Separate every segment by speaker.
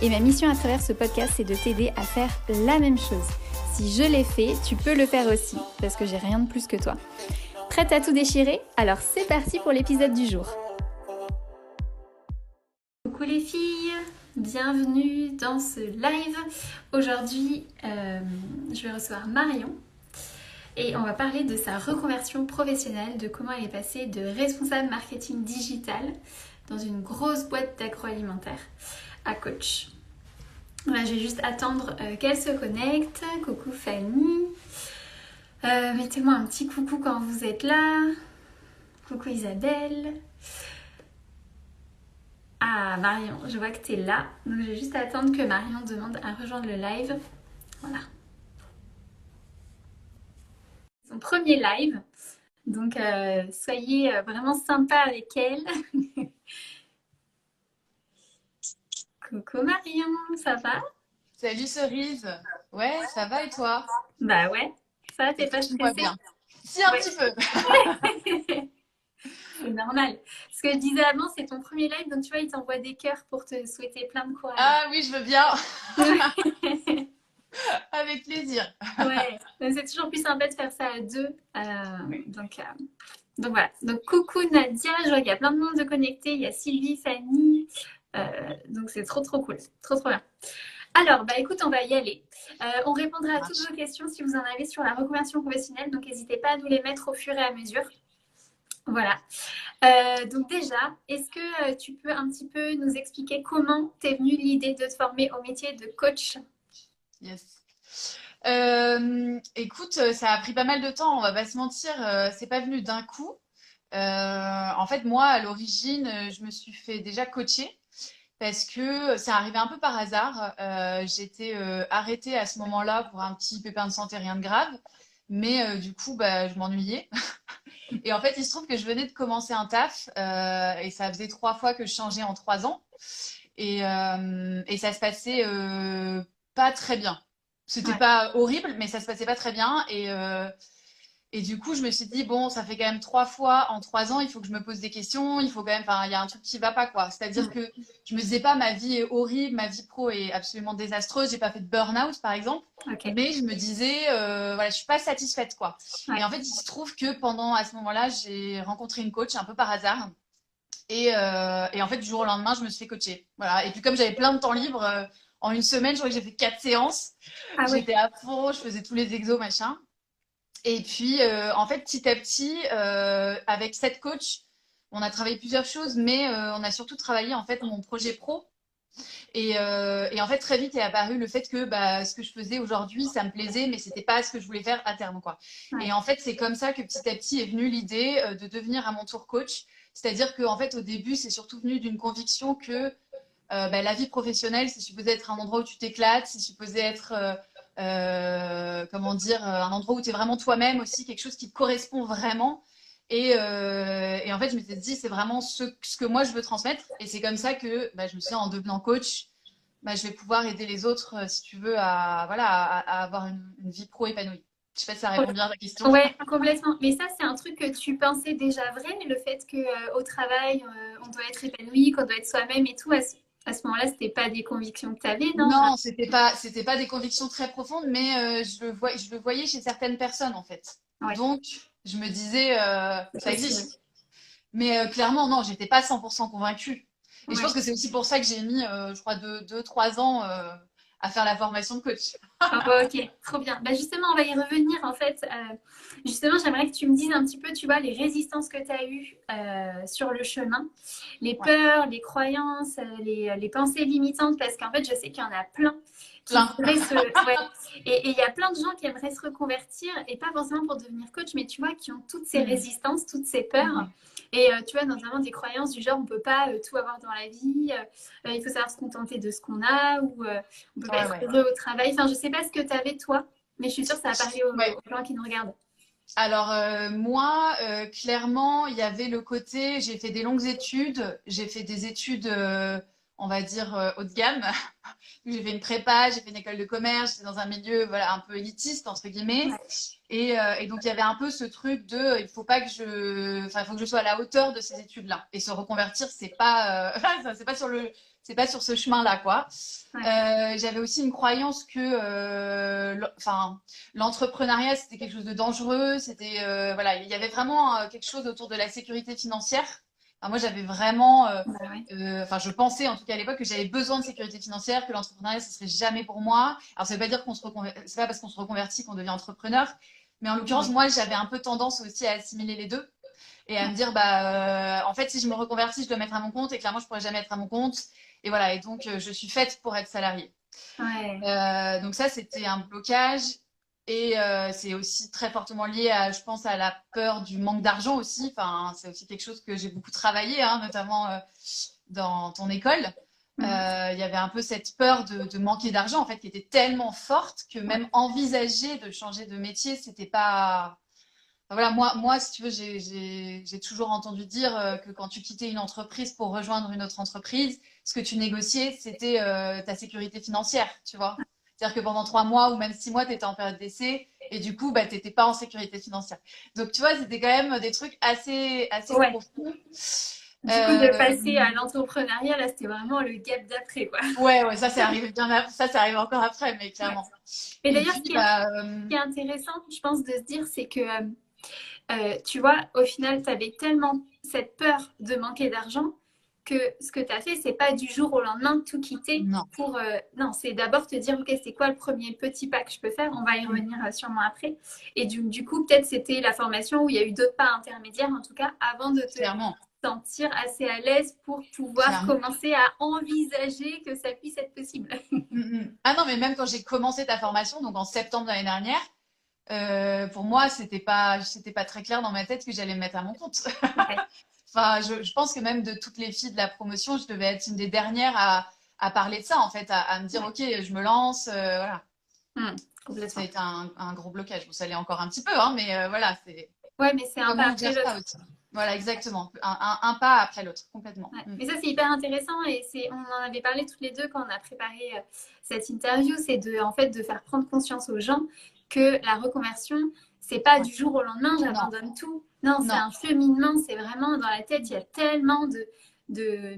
Speaker 1: Et ma mission à travers ce podcast, c'est de t'aider à faire la même chose. Si je l'ai fait, tu peux le faire aussi, parce que j'ai rien de plus que toi. Prête à tout déchirer? Alors c'est parti pour l'épisode du jour. Coucou les filles, bienvenue dans ce live. Aujourd'hui, euh, je vais recevoir Marion et on va parler de sa reconversion professionnelle, de comment elle est passée de responsable marketing digital dans une grosse boîte d'agroalimentaire à coach. Je vais juste attendre euh, qu'elle se connecte. Coucou Fanny. Euh, mettez-moi un petit coucou quand vous êtes là. Coucou Isabelle. Ah Marion, je vois que tu es là. Donc je vais juste attendre que Marion demande à rejoindre le live. Voilà. Son premier live. Donc euh, soyez vraiment sympa avec elle. Coucou Marion, ça va?
Speaker 2: Salut Cerise. Ouais, ça va et toi?
Speaker 1: Bah ouais, ça t'es pas stressée?
Speaker 2: bien? Si, un petit peu.
Speaker 1: c'est normal. Ce que je disais avant, c'est ton premier live, donc tu vois, il t'envoie des cœurs pour te souhaiter plein de courage.
Speaker 2: Ah oui, je veux bien. Avec plaisir.
Speaker 1: ouais, c'est toujours plus sympa de faire ça à deux. Euh, donc, euh, donc voilà. Donc coucou Nadia, je vois qu'il y a plein de monde de connectés. Il y a Sylvie, Fanny, donc c'est trop trop cool, trop trop bien. Alors, bah écoute, on va y aller. Euh, on répondra à toutes vos questions si vous en avez sur la reconversion professionnelle, donc n'hésitez pas à nous les mettre au fur et à mesure. Voilà. Euh, donc déjà, est-ce que tu peux un petit peu nous expliquer comment t'es venue l'idée de te former au métier de coach?
Speaker 2: Yes. écoute, ça a pris pas mal de temps, on va pas se mentir, c'est pas venu d'un coup. en fait, moi, à l'origine, je me suis fait déjà coacher parce que ça arrivait un peu par hasard. Euh, j'étais euh, arrêtée à ce moment-là pour un petit pépin de santé, rien de grave. Mais euh, du coup, bah, je m'ennuyais. et en fait, il se trouve que je venais de commencer un taf et ça faisait trois fois que je changeais en trois ans. Et, et ça se passait pas très bien. C'était pas horrible, mais ça se passait pas très bien. Et et du coup, je me suis dit, bon, ça fait quand même trois fois en trois ans, il faut que je me pose des questions, il faut quand même, enfin, il y a un truc qui va pas, quoi. C'est-à-dire que je me disais pas, ma vie est horrible, ma vie pro est absolument désastreuse, j'ai pas fait de burn-out, par exemple. Mais je me disais, euh, voilà, je suis pas satisfaite, quoi. Et en fait, il se trouve que pendant, à ce moment-là, j'ai rencontré une coach un peu par hasard. Et, euh, et, en fait, du jour au lendemain, je me suis fait coacher. Voilà. Et puis, comme j'avais plein de temps libre, euh, en une semaine, je crois que j'ai fait quatre séances. Ah J'étais à fond, je faisais tous les exos, machin. Et puis, euh, en fait, petit à petit, euh, avec cette coach, on a travaillé plusieurs choses, mais euh, on a surtout travaillé en fait mon projet pro. Et, et, en fait, très vite est apparu le fait que bah, ce que je faisais aujourd'hui, ça me plaisait, mais c'était pas ce que je voulais faire à terme, quoi. Et en fait, c'est comme ça que petit à petit est venue l'idée de devenir à mon tour coach. C'est-à-dire qu'en fait, au début, c'est surtout venu d'une conviction que bah, la vie professionnelle, c'est supposé être un endroit où tu t'éclates, c'est supposé être euh, comment dire, euh, un endroit où tu es vraiment toi-même aussi, quelque chose qui te correspond vraiment. Et, euh, en fait, je m'étais dit, c'est vraiment ce, que moi je veux transmettre. Et c'est comme ça que bah, je me suis dit, en devenant coach, bah, je vais pouvoir aider les autres, si tu veux, à, voilà, à, avoir une, vie pro épanouie. Je sais pas si ça répond bien à ta question.
Speaker 1: Oui, complètement. Mais ça, c'est un truc que tu pensais déjà vrai, le fait qu'au travail, on doit être épanoui, qu'on doit être soi-même et tout moment-là, c'était pas des convictions que tu avais, non?
Speaker 2: Non, c'était pas, c'était pas des convictions très profondes, mais euh, je, le je le voyais chez certaines personnes en fait. Donc, je me disais, euh, ça existe. Mais euh, clairement, non, j'étais pas 100% convaincue. Et je pense que c'est aussi pour ça que j'ai mis, je crois, 2-3 ans à faire la formation de coach.
Speaker 1: Ah, ok, trop bien. Bah, justement, on va y revenir en fait. Euh, justement, j'aimerais que tu me dises un petit peu, tu vois, les résistances que tu as eues euh, sur le chemin, les peurs, les croyances, euh, les, les, pensées limitantes, parce qu'en fait, je sais qu'il y en a plein. Qui Se... Et il y a plein de gens qui aimeraient se reconvertir, et pas forcément pour devenir coach, mais tu vois, qui ont toutes ces mm. résistances, toutes ces peurs. Mm. Et tu vois, notamment des croyances du genre, on peut pas tout avoir dans la vie, il faut savoir se contenter de ce qu'on a, ou on peut pas être heureux au travail. Enfin, je sais pas ce que tu avais toi, mais je suis sûre que ça va parler aux, gens qui nous regardent.
Speaker 2: Alors euh, moi, euh, clairement, il y avait le côté, j'ai fait des longues études, j'ai fait des études, euh, on va dire, haut de gamme. j'ai fait une prépa, j'ai fait une école de commerce, j'étais dans un milieu voilà, un peu élitiste, entre guillemets. Et, et, donc, il y avait un peu ce truc de, il faut pas que je, enfin, faut que je sois à la hauteur de ces études-là. Et se reconvertir, c'est pas, c'est pas sur le, c'est pas sur ce chemin-là, quoi. Euh, j'avais aussi une croyance que, euh, enfin, l'entrepreneuriat c'était quelque chose de dangereux. C'était, euh, voilà, il y avait vraiment quelque chose autour de la sécurité financière. moi, j'avais vraiment, bah enfin, je pensais en tout cas à l'époque que j'avais besoin de sécurité financière, que l'entrepreneuriat ce serait jamais pour moi. Alors, ça veut pas dire qu'on se c'est pas parce qu'on se reconvertit qu'on devient entrepreneur, mais en l'occurrence, moi, j'avais un peu tendance aussi à assimiler les deux et à me dire bah en fait si je me reconvertis je dois mettre à mon compte et clairement je pourrais jamais être à mon compte et voilà, et donc euh, je suis faite pour être salariée. Euh, donc ça, c'était un blocage. Et euh, c'est aussi très fortement lié, à, je pense, à la peur du manque d'argent aussi. Enfin, c'est aussi quelque chose que j'ai beaucoup travaillé, hein, notamment dans ton école. Il y avait un peu cette peur de, de manquer d'argent, en fait, qui était tellement forte que même envisager de changer de métier, c'était pas voilà, moi, moi, si tu veux, j'ai toujours entendu dire euh, que quand tu quittais une entreprise pour rejoindre une autre entreprise, ce que tu négociais, c'était euh, ta sécurité financière, tu vois. C'est-à-dire que pendant trois mois ou même six mois, tu étais en période d'essai et du coup, bah, tu n'étais pas en sécurité financière. Donc, tu vois, c'était quand même des trucs assez, assez profonds.
Speaker 1: Du coup, de euh, passer à l'entrepreneuriat, là, c'était vraiment le gap d'après, quoi.
Speaker 2: Ouais, ouais, ça, c'est arrivé bien après. Ça, ça arrive encore après, mais clairement.
Speaker 1: Et, d'ailleurs, ce, bah, qui est intéressant, je pense, de se dire, c'est que euh, tu vois, au final, tu avais tellement cette peur de manquer d'argent que ce que tu as fait, c'est pas du jour au lendemain tout quitter.
Speaker 2: Non.
Speaker 1: Pour, euh, non, c'est d'abord te dire, OK, c'est quoi le premier petit pas que je peux faire? On va y revenir euh, sûrement après. Et du, du coup, peut-être c'était la formation où il y a eu d'autres pas intermédiaires, en tout cas, avant de te sentir assez à l'aise pour pouvoir commencer à envisager que ça puisse être possible.
Speaker 2: Mm, mm. Ah non, mais même quand j'ai commencé ta formation, donc en septembre de l'année dernière, euh, pour moi, c'était pas, c'était pas très clair dans ma tête que j'allais me mettre à mon compte. enfin, je, pense que même de toutes les filles de la promotion, je devais être une des dernières à, à parler de ça, en fait, à, me dire, ok, je me lance, euh, voilà. Ça a été un, un, gros blocage. Bon, ça l'est encore un petit peu, hein, mais euh, voilà, c'est.
Speaker 1: Ouais, mais c'est un pas après l'autre.
Speaker 2: Voilà, exactement. Un, un, pas après l'autre, complètement.
Speaker 1: Hmm. Mais ça, c'est hyper intéressant et c'est, on en avait parlé toutes les deux quand on a préparé cette interview, c'est de, en fait, de faire prendre conscience aux gens que la reconversion, c'est pas du jour au lendemain, j'abandonne tout. Non, c'est un cheminement, c'est vraiment dans la tête, il y a tellement de, de,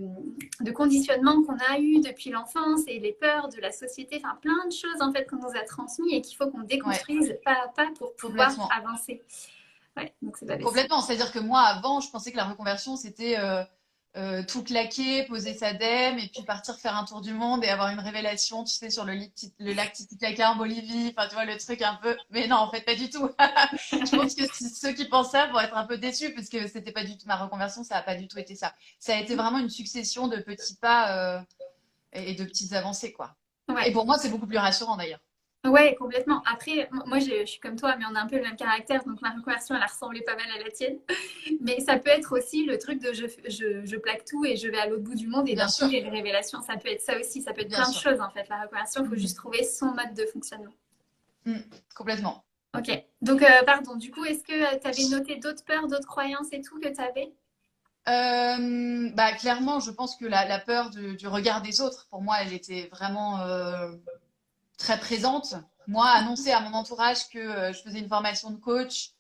Speaker 1: de conditionnements qu'on a eu depuis l'enfance et les peurs de la société, enfin plein de choses en fait qu'on nous a transmis et qu'il faut qu'on déconstruise pas à pas pour pouvoir avancer.
Speaker 2: Ouais, donc Complètement, c'est-à-dire que moi avant, je pensais que la reconversion c'était euh, euh, tout claquer, poser sa dème et puis partir faire un tour du monde et avoir une révélation, tu sais, sur le, le lac Titicaca en Bolivie, enfin, tu vois, le truc un peu. Mais non, en fait, pas du tout. je pense que ceux qui pensent ça vont être un peu déçus parce que c'était pas du tout ma reconversion, ça a pas du tout été ça. Ça a été vraiment une succession de petits pas euh, et de petites avancées, quoi. Et pour moi, c'est beaucoup plus rassurant d'ailleurs.
Speaker 1: Ouais, complètement. Après, moi, je, suis comme toi, mais on a un peu le même caractère, donc ma reconversion, elle a ressemblé pas mal à la tienne. Mais ça peut être aussi le truc de je, je, je plaque tout et je vais à l'autre bout du monde et d'un coup, j'ai des révélations. Ça peut être ça aussi, ça peut être plein de choses en fait. La reconversion, il faut mm. juste trouver son mode de fonctionnement.
Speaker 2: Mm, complètement.
Speaker 1: Ok. Donc, euh, pardon, du coup, est-ce que euh, tu avais noté d'autres peurs, d'autres croyances et tout que tu avais
Speaker 2: euh, bah, clairement, je pense que la, la peur du regard des autres, pour moi, elle était vraiment très présente. Moi, annoncer à mon entourage que euh, je faisais une formation de coach,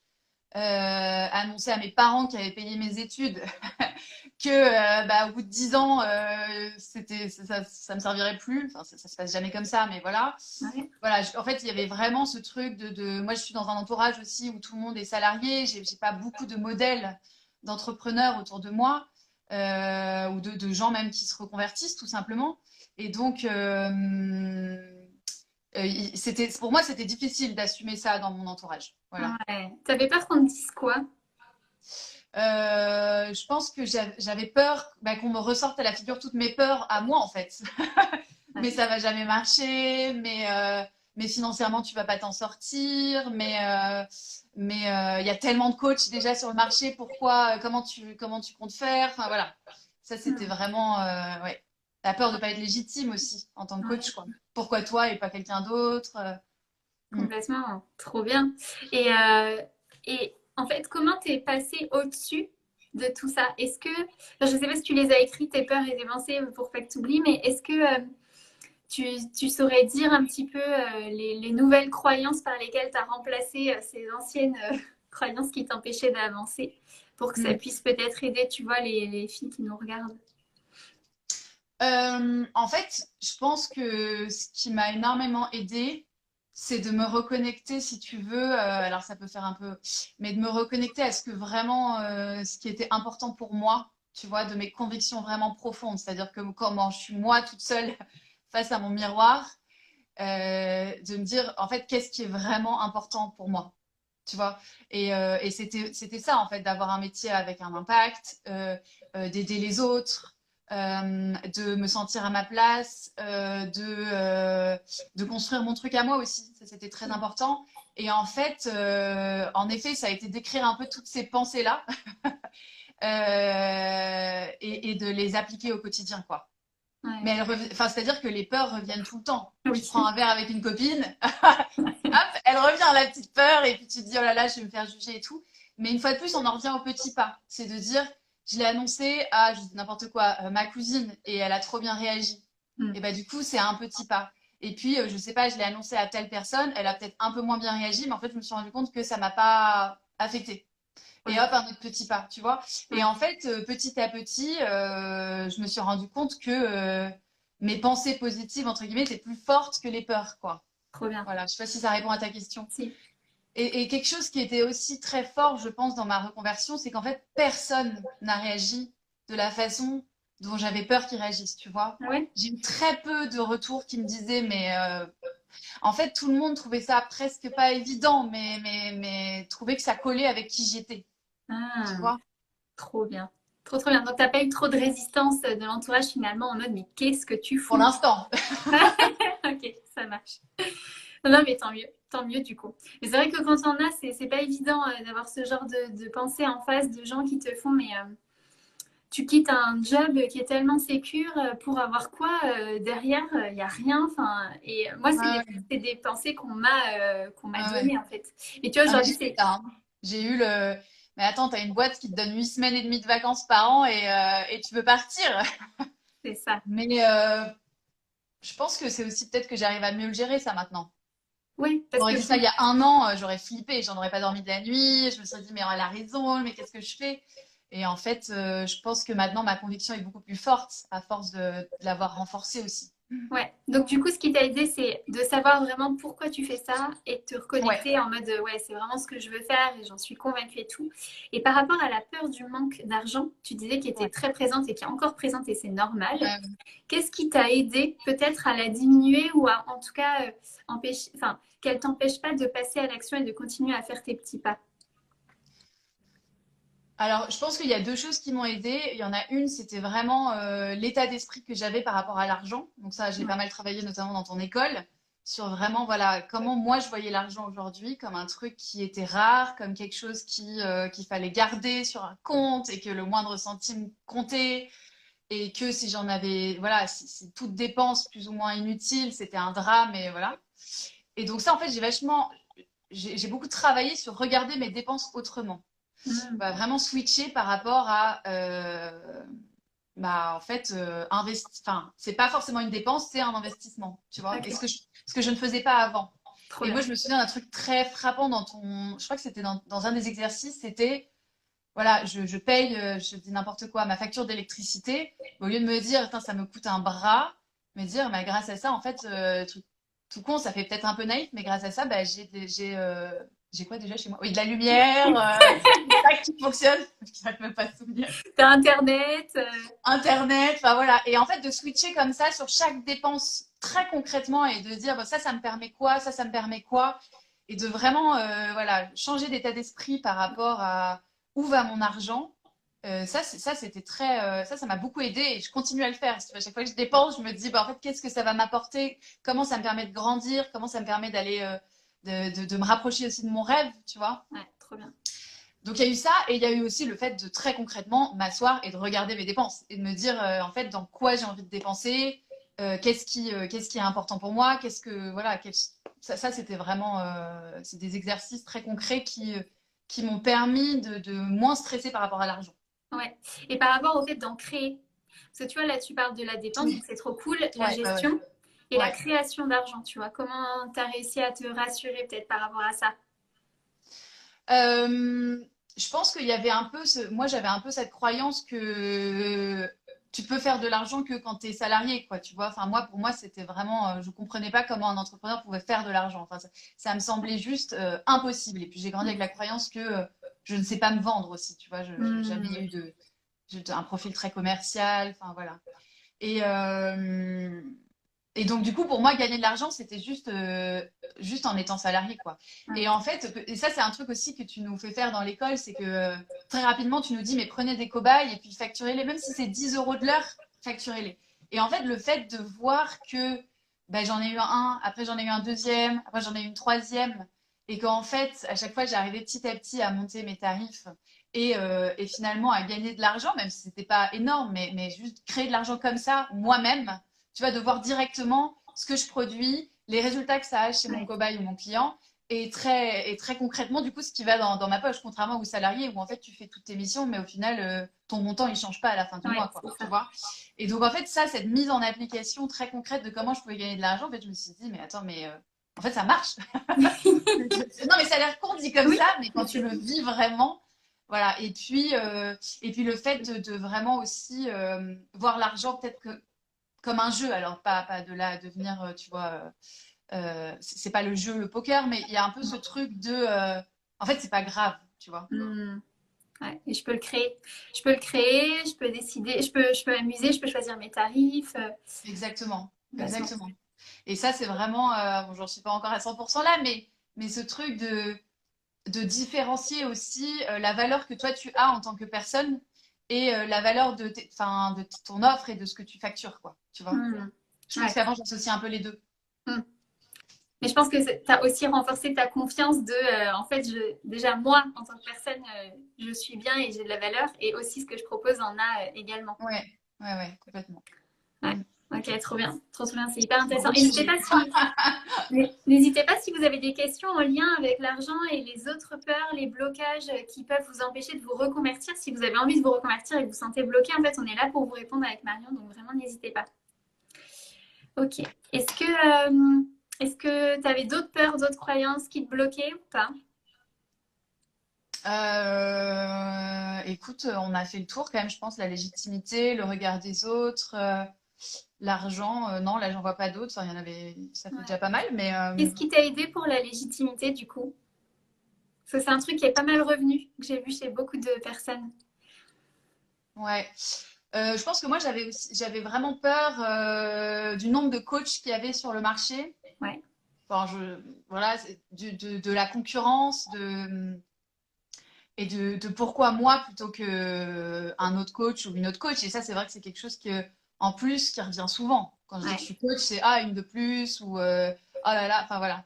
Speaker 2: euh, annoncer à mes parents qui avaient payé mes études que euh, bah, au bout de dix ans, c'était ça, ça me servirait plus. Enfin, ça, ça, se passe jamais comme ça, mais voilà. Voilà. en fait, il y avait vraiment ce truc de, de, Moi, je suis dans un entourage aussi où tout le monde est salarié. J'ai pas beaucoup de modèles d'entrepreneurs autour de moi ou de, de, gens même qui se reconvertissent tout simplement. Et donc c'était, pour moi, c'était difficile d'assumer ça dans mon entourage. Voilà.
Speaker 1: Ouais. T'avais peur qu'on te dise quoi?
Speaker 2: Je pense que j'avais peur bah, qu'on me ressorte à la figure toutes mes peurs à moi en fait. mais ça va jamais marcher, mais mais financièrement tu vas pas t'en sortir, mais euh, mais euh, il y a tellement de coachs déjà sur le marché, pourquoi, euh, comment tu comment tu comptes faire, enfin voilà, ça c'était hmm. vraiment ouais, la peur de pas être légitime aussi en tant que coach quoi. Pourquoi toi et pas quelqu'un d'autre
Speaker 1: hmm. Complètement, trop bien. Et et en fait, comment tu es passé au-dessus de tout ça? Est-ce que, je ne sais pas si tu les as écrits, tes peurs et tes pensées pour pas que tu oublies, mais est-ce que tu, saurais dire un petit peu euh, les, nouvelles croyances par lesquelles tu as remplacé euh, ces anciennes euh, croyances qui t'empêchaient d'avancer pour que ça mm. puisse peut-être aider, tu vois, les, filles qui nous regardent?
Speaker 2: En fait, je pense que ce qui m'a énormément aidé, c'est de me reconnecter, si tu veux, alors ça peut faire un peu, mais de me reconnecter à ce que vraiment, ce qui était important pour moi, tu vois, de mes convictions vraiment profondes. C'est-à-dire que comment je suis moi toute seule face à mon miroir, euh, de me dire en fait qu'est-ce qui est vraiment important pour moi tu vois et, euh, c'était ça en fait d'avoir un métier avec un impact euh, d'aider les autres de me sentir à ma place de de construire mon truc à moi aussi ça c'était très important et en fait en effet ça a été d'écrire un peu toutes ces pensées là et, et de les appliquer au quotidien quoi mais elle enfin, c'est-à-dire que les peurs reviennent tout le temps. Tu prends un verre avec une copine, elle revient la petite peur et puis tu te dis oh là là, je vais me faire juger et tout. Mais une fois de plus, on en revient au petit pas. C'est de dire, je l'ai annoncé à, je dis n'importe quoi, euh, ma cousine et elle a trop bien réagi. Mm. Et bah du coup, c'est un petit pas. Et puis, euh, je sais pas, je l'ai annoncé à telle personne, elle a peut-être un peu moins bien réagi, mais en fait, je me suis rendu compte que ça m'a pas affecté et hop, un autre petit pas, tu vois. Et en fait, euh, petit à petit, euh, je me suis rendu compte que mes pensées positives, entre guillemets, étaient plus fortes que les peurs, quoi.
Speaker 1: Trop bien.
Speaker 2: Voilà, je sais pas si ça répond à ta question.
Speaker 1: Si.
Speaker 2: Et, quelque chose qui était aussi très fort, je pense, dans ma reconversion, c'est qu'en fait, personne n'a réagi de la façon dont j'avais peur qu'ils réagissent, tu vois.
Speaker 1: Ah
Speaker 2: J'ai eu très peu de retours qui me disaient, mais en fait, tout le monde trouvait ça presque pas évident, mais, mais, mais trouvait que ça collait avec qui j'étais.
Speaker 1: Ah, Trop bien. Trop, trop bien. Donc, tu n'as pas eu trop de résistance de l'entourage finalement en mode, mais qu'est-ce que tu fais
Speaker 2: Pour l'instant.
Speaker 1: ok, ça marche. Non, mais tant mieux. Tant mieux du coup. Mais c'est vrai que quand on a, c'est pas évident euh, d'avoir ce genre de, de pensée en face de gens qui te font, mais euh, tu quittes un job qui est tellement sécure euh, pour avoir quoi derrière Il n'y a rien. Enfin, et moi, c'est des, pensées qu'on m'a qu'on m'a données en fait.
Speaker 2: Et tu vois, aujourd'hui, c'est. Hein. J'ai eu le mais attends, tu as une boîte qui te donne 8 semaines et demie de vacances par an et, euh, tu veux partir.
Speaker 1: C'est ça.
Speaker 2: Mais euh, je pense que c'est aussi peut-être que j'arrive à mieux le gérer ça maintenant.
Speaker 1: Oui,
Speaker 2: parce que ça il y a un an, euh, j'aurais flippé, j'en aurais pas dormi de la nuit, je me serais dit mais elle a raison, mais qu'est-ce que je fais? Et en fait, je pense que maintenant ma conviction est beaucoup plus forte à force de l'avoir renforcée aussi.
Speaker 1: Ouais, donc du coup, ce qui t'a aidé, c'est de savoir vraiment pourquoi tu fais ça et de te reconnecter en mode ouais, c'est vraiment ce que je veux faire et j'en suis convaincue et tout. Et par rapport à la peur du manque d'argent, tu disais qu'elle était très présente et qui est encore présente et c'est normal. Qu'est-ce qui t'a aidé peut-être à la diminuer ou à en tout cas euh, empêcher, enfin, qu'elle t'empêche pas de passer à l'action et de continuer à faire tes petits pas?
Speaker 2: Alors, je pense qu'il y a deux choses qui m'ont aidé. Il y en a une, c'était vraiment euh, l'état d'esprit que j'avais par rapport à l'argent. Donc ça, j'ai pas mal travaillé, notamment dans ton école, sur vraiment, voilà, comment moi je voyais l'argent aujourd'hui comme un truc qui était rare, comme quelque chose qui euh, qu'il fallait garder sur un compte et que le moindre centime comptait et que si j'en avais, voilà, si, si toute dépense plus ou moins inutile, c'était un drame et voilà. Et donc ça, en fait, j'ai vachement, j'ai beaucoup travaillé sur regarder mes dépenses autrement. Mm. va vraiment switcher par rapport à euh, bah en fait euh, enfin c'est pas forcément une dépense c'est un investissement tu vois ce que je, ce que je ne faisais pas avant. Et moi je me souviens d'un truc très frappant dans ton je crois que c'était dans, dans, un des exercices c'était voilà je, je paye euh, je dis n'importe quoi ma facture d'électricité au lieu de me dire ça me coûte un bras me dire mais grâce à ça en fait euh, tout, tout, con ça fait peut-être un peu naïf mais grâce à ça bah, j'ai j'ai j'ai quoi déjà chez moi? Oui, de la lumière, euh, qui fonctionne. Je ne même pas souvenir.
Speaker 1: T'as Internet. Euh.
Speaker 2: Internet, enfin voilà. Et en fait, de switcher comme ça sur chaque dépense très concrètement et de dire bah, ça, ça me permet quoi, ça, ça me permet quoi, et de vraiment euh, voilà, changer d'état d'esprit par rapport à où va mon argent. Euh, ça, ça c'était très, euh, ça, ça m'a beaucoup aidé et je continue à le faire. À chaque fois que je dépense, je me dis, bah, en fait, qu'est-ce que ça va m'apporter? Comment ça me permet de grandir? Comment ça me permet d'aller, de, de, de, me rapprocher aussi de mon rêve, tu vois
Speaker 1: Ouais, trop bien.
Speaker 2: Donc il y a eu ça et il y a eu aussi le fait de très concrètement m'asseoir et de regarder mes dépenses et de me dire en fait dans quoi j'ai envie de dépenser, qu'est-ce qui, qu'est-ce qui est important pour moi, qu'est-ce que voilà, quel, ça, ça c'était vraiment euh, c'est des exercices très concrets qui, qui m'ont permis de, de, moins stresser par rapport à l'argent.
Speaker 1: Ouais. Et par rapport au fait d'en créer, parce que tu vois, là, tu parles de la dépense, c'est trop cool, la ouais, gestion ouais. Et ouais. la création d'argent, tu vois. Comment tu as réussi à te rassurer peut-être par rapport à ça?
Speaker 2: Euh, Je pense qu'il y avait un peu, ce... moi j'avais un peu cette croyance que tu peux faire de l'argent que quand tu es salarié, quoi, tu vois. Enfin, moi, pour moi, c'était vraiment, euh, je comprenais pas comment un entrepreneur pouvait faire de l'argent. Enfin, ça, ça, me semblait juste euh, impossible. Et puis, j'ai grandi avec la croyance que euh, je ne sais pas me vendre aussi, tu vois. Je n'ai jamais eu de, de, un profil très commercial, enfin, voilà. Et, euh, et donc, du coup, pour moi, gagner de l'argent, c'était juste, euh, juste en étant salarié, quoi. Et en fait, et ça, c'est un truc aussi que tu nous fais faire dans l'école, c'est que euh, très rapidement, tu nous dis, mais prenez des cobayes et puis facturez-les, même si c'est 10 euros de l'heure, facturez-les. Et en fait, le fait de voir que ben, j'en ai eu un, après j'en ai eu un deuxième, après j'en ai eu une troisième, et qu'en fait, à chaque fois, j'arrivais petit à petit à monter mes tarifs et, euh, et finalement à gagner de l'argent, même si c'était pas énorme, mais, mais juste créer de l'argent comme ça, moi-même tu vas de voir directement ce que je produis, les résultats que ça a chez mon cobaye ou mon client, et très, et très concrètement, du coup, ce qui va dans, dans, ma poche, contrairement aux salariés où en fait tu fais toutes tes missions, mais au final, euh, ton montant il change pas à la fin du ouais, mois, quoi, tu vois. Et donc en fait, ça, cette mise en application très concrète de comment je pouvais gagner de l'argent, en fait, je me suis dit, mais attends, mais euh, en fait, ça marche. non, mais ça a l'air con dit comme oui. ça, mais quand tu le vis vraiment, voilà. Et puis, euh, et puis le fait de, de vraiment aussi voir l'argent peut-être que comme un jeu. Alors, pas, pas de là à devenir, euh, tu vois, euh, c'est pas le jeu, le poker, mais il y a un peu ce truc de. Euh, en fait, c'est pas grave, tu vois.
Speaker 1: Mmh. Ouais, et je peux le créer. Je peux le créer, je peux décider, je peux, je peux m'amuser, je peux choisir mes tarifs.
Speaker 2: Exactement. Exactement. Et ça, c'est vraiment. Euh, bon, j'en suis pas encore à 100% là, mais, mais ce truc de, de différencier aussi euh, la valeur que toi tu as en tant que personne et euh, la valeur de, de ton offre et de ce que tu factures, quoi. Tu vois mmh. Je pense ouais. qu'avant, j'associe un peu les deux.
Speaker 1: Mmh. Mais je pense que tu as aussi renforcé ta confiance de, euh, en fait, je, déjà moi, en tant que personne, euh, je suis bien et j'ai de la valeur. Et aussi, ce que je propose en a euh, également.
Speaker 2: Ouais, ouais, ouais, complètement.
Speaker 1: Ouais. Ok, trop bien, trop, trop bien, c'est hyper intéressant. N'hésitez pas, si... pas si vous avez des questions en lien avec l'argent et les autres peurs, les blocages qui peuvent vous empêcher de vous reconvertir. Si vous avez envie de vous reconvertir et que vous sentez bloqué, en fait, on est là pour vous répondre avec Marion, donc vraiment n'hésitez pas. Ok. Est-ce que euh, est-ce que tu avais d'autres peurs, d'autres croyances qui te bloquaient ou pas?
Speaker 2: Euh, écoute, on a fait le tour quand même, je pense, la légitimité, le regard des autres. Euh... L'argent, euh, non, là, j'en vois pas d'autres. Enfin, il y en avait, ça fait ouais. déjà pas mal. Mais
Speaker 1: qu'est-ce qui t'a aidé pour la légitimité du coup? Parce que c'est un truc qui est pas mal revenu, que j'ai vu chez beaucoup de personnes.
Speaker 2: Ouais. Euh, je pense que moi, j'avais vraiment peur euh, du nombre de coachs qu'il y avait sur le marché.
Speaker 1: Ouais.
Speaker 2: Enfin, je, voilà, de, de, de, la concurrence, de et de, de pourquoi moi plutôt que un autre coach ou une autre coach. Et ça, c'est vrai que c'est quelque chose que en plus qui revient souvent. Quand je dis que je suis coach, c'est ah, une de plus ou euh, oh là là, enfin voilà.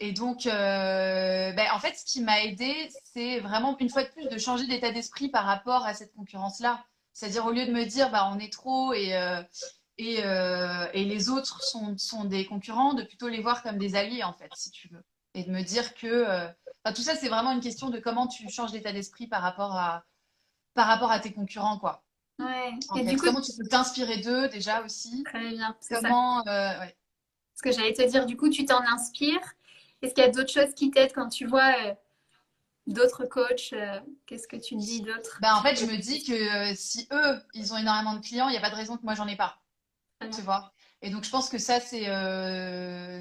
Speaker 2: Et donc, euh, ben, en fait, ce qui m'a aidé, c'est vraiment une fois de plus de changer d'état d'esprit par rapport à cette concurrence-là. C'est-à-dire, au lieu de me dire, bah, on est trop et, euh, et, euh, et, les autres sont, sont, des concurrents, de plutôt les voir comme des alliés, en fait, si tu veux. Et de me dire que euh, enfin, tout ça, c'est vraiment une question de comment tu changes d'état d'esprit par rapport à par rapport à tes concurrents, quoi.
Speaker 1: Ouais.
Speaker 2: En et fait, du coup, comment tu peux t'inspirer d'eux déjà aussi
Speaker 1: Très bien.
Speaker 2: Comment, ouais.
Speaker 1: Ce que j'allais te dire, du coup, tu t'en inspires. Est-ce qu'il y a d'autres choses qui t'aident quand tu vois d'autres coachs euh, Qu'est-ce que tu dis d'autre
Speaker 2: ben, En fait, je me dis que euh, si eux, ils ont énormément de clients, il n'y a pas de raison que moi, j'en ai pas. Tu vois? Et donc, je pense que ça, c'est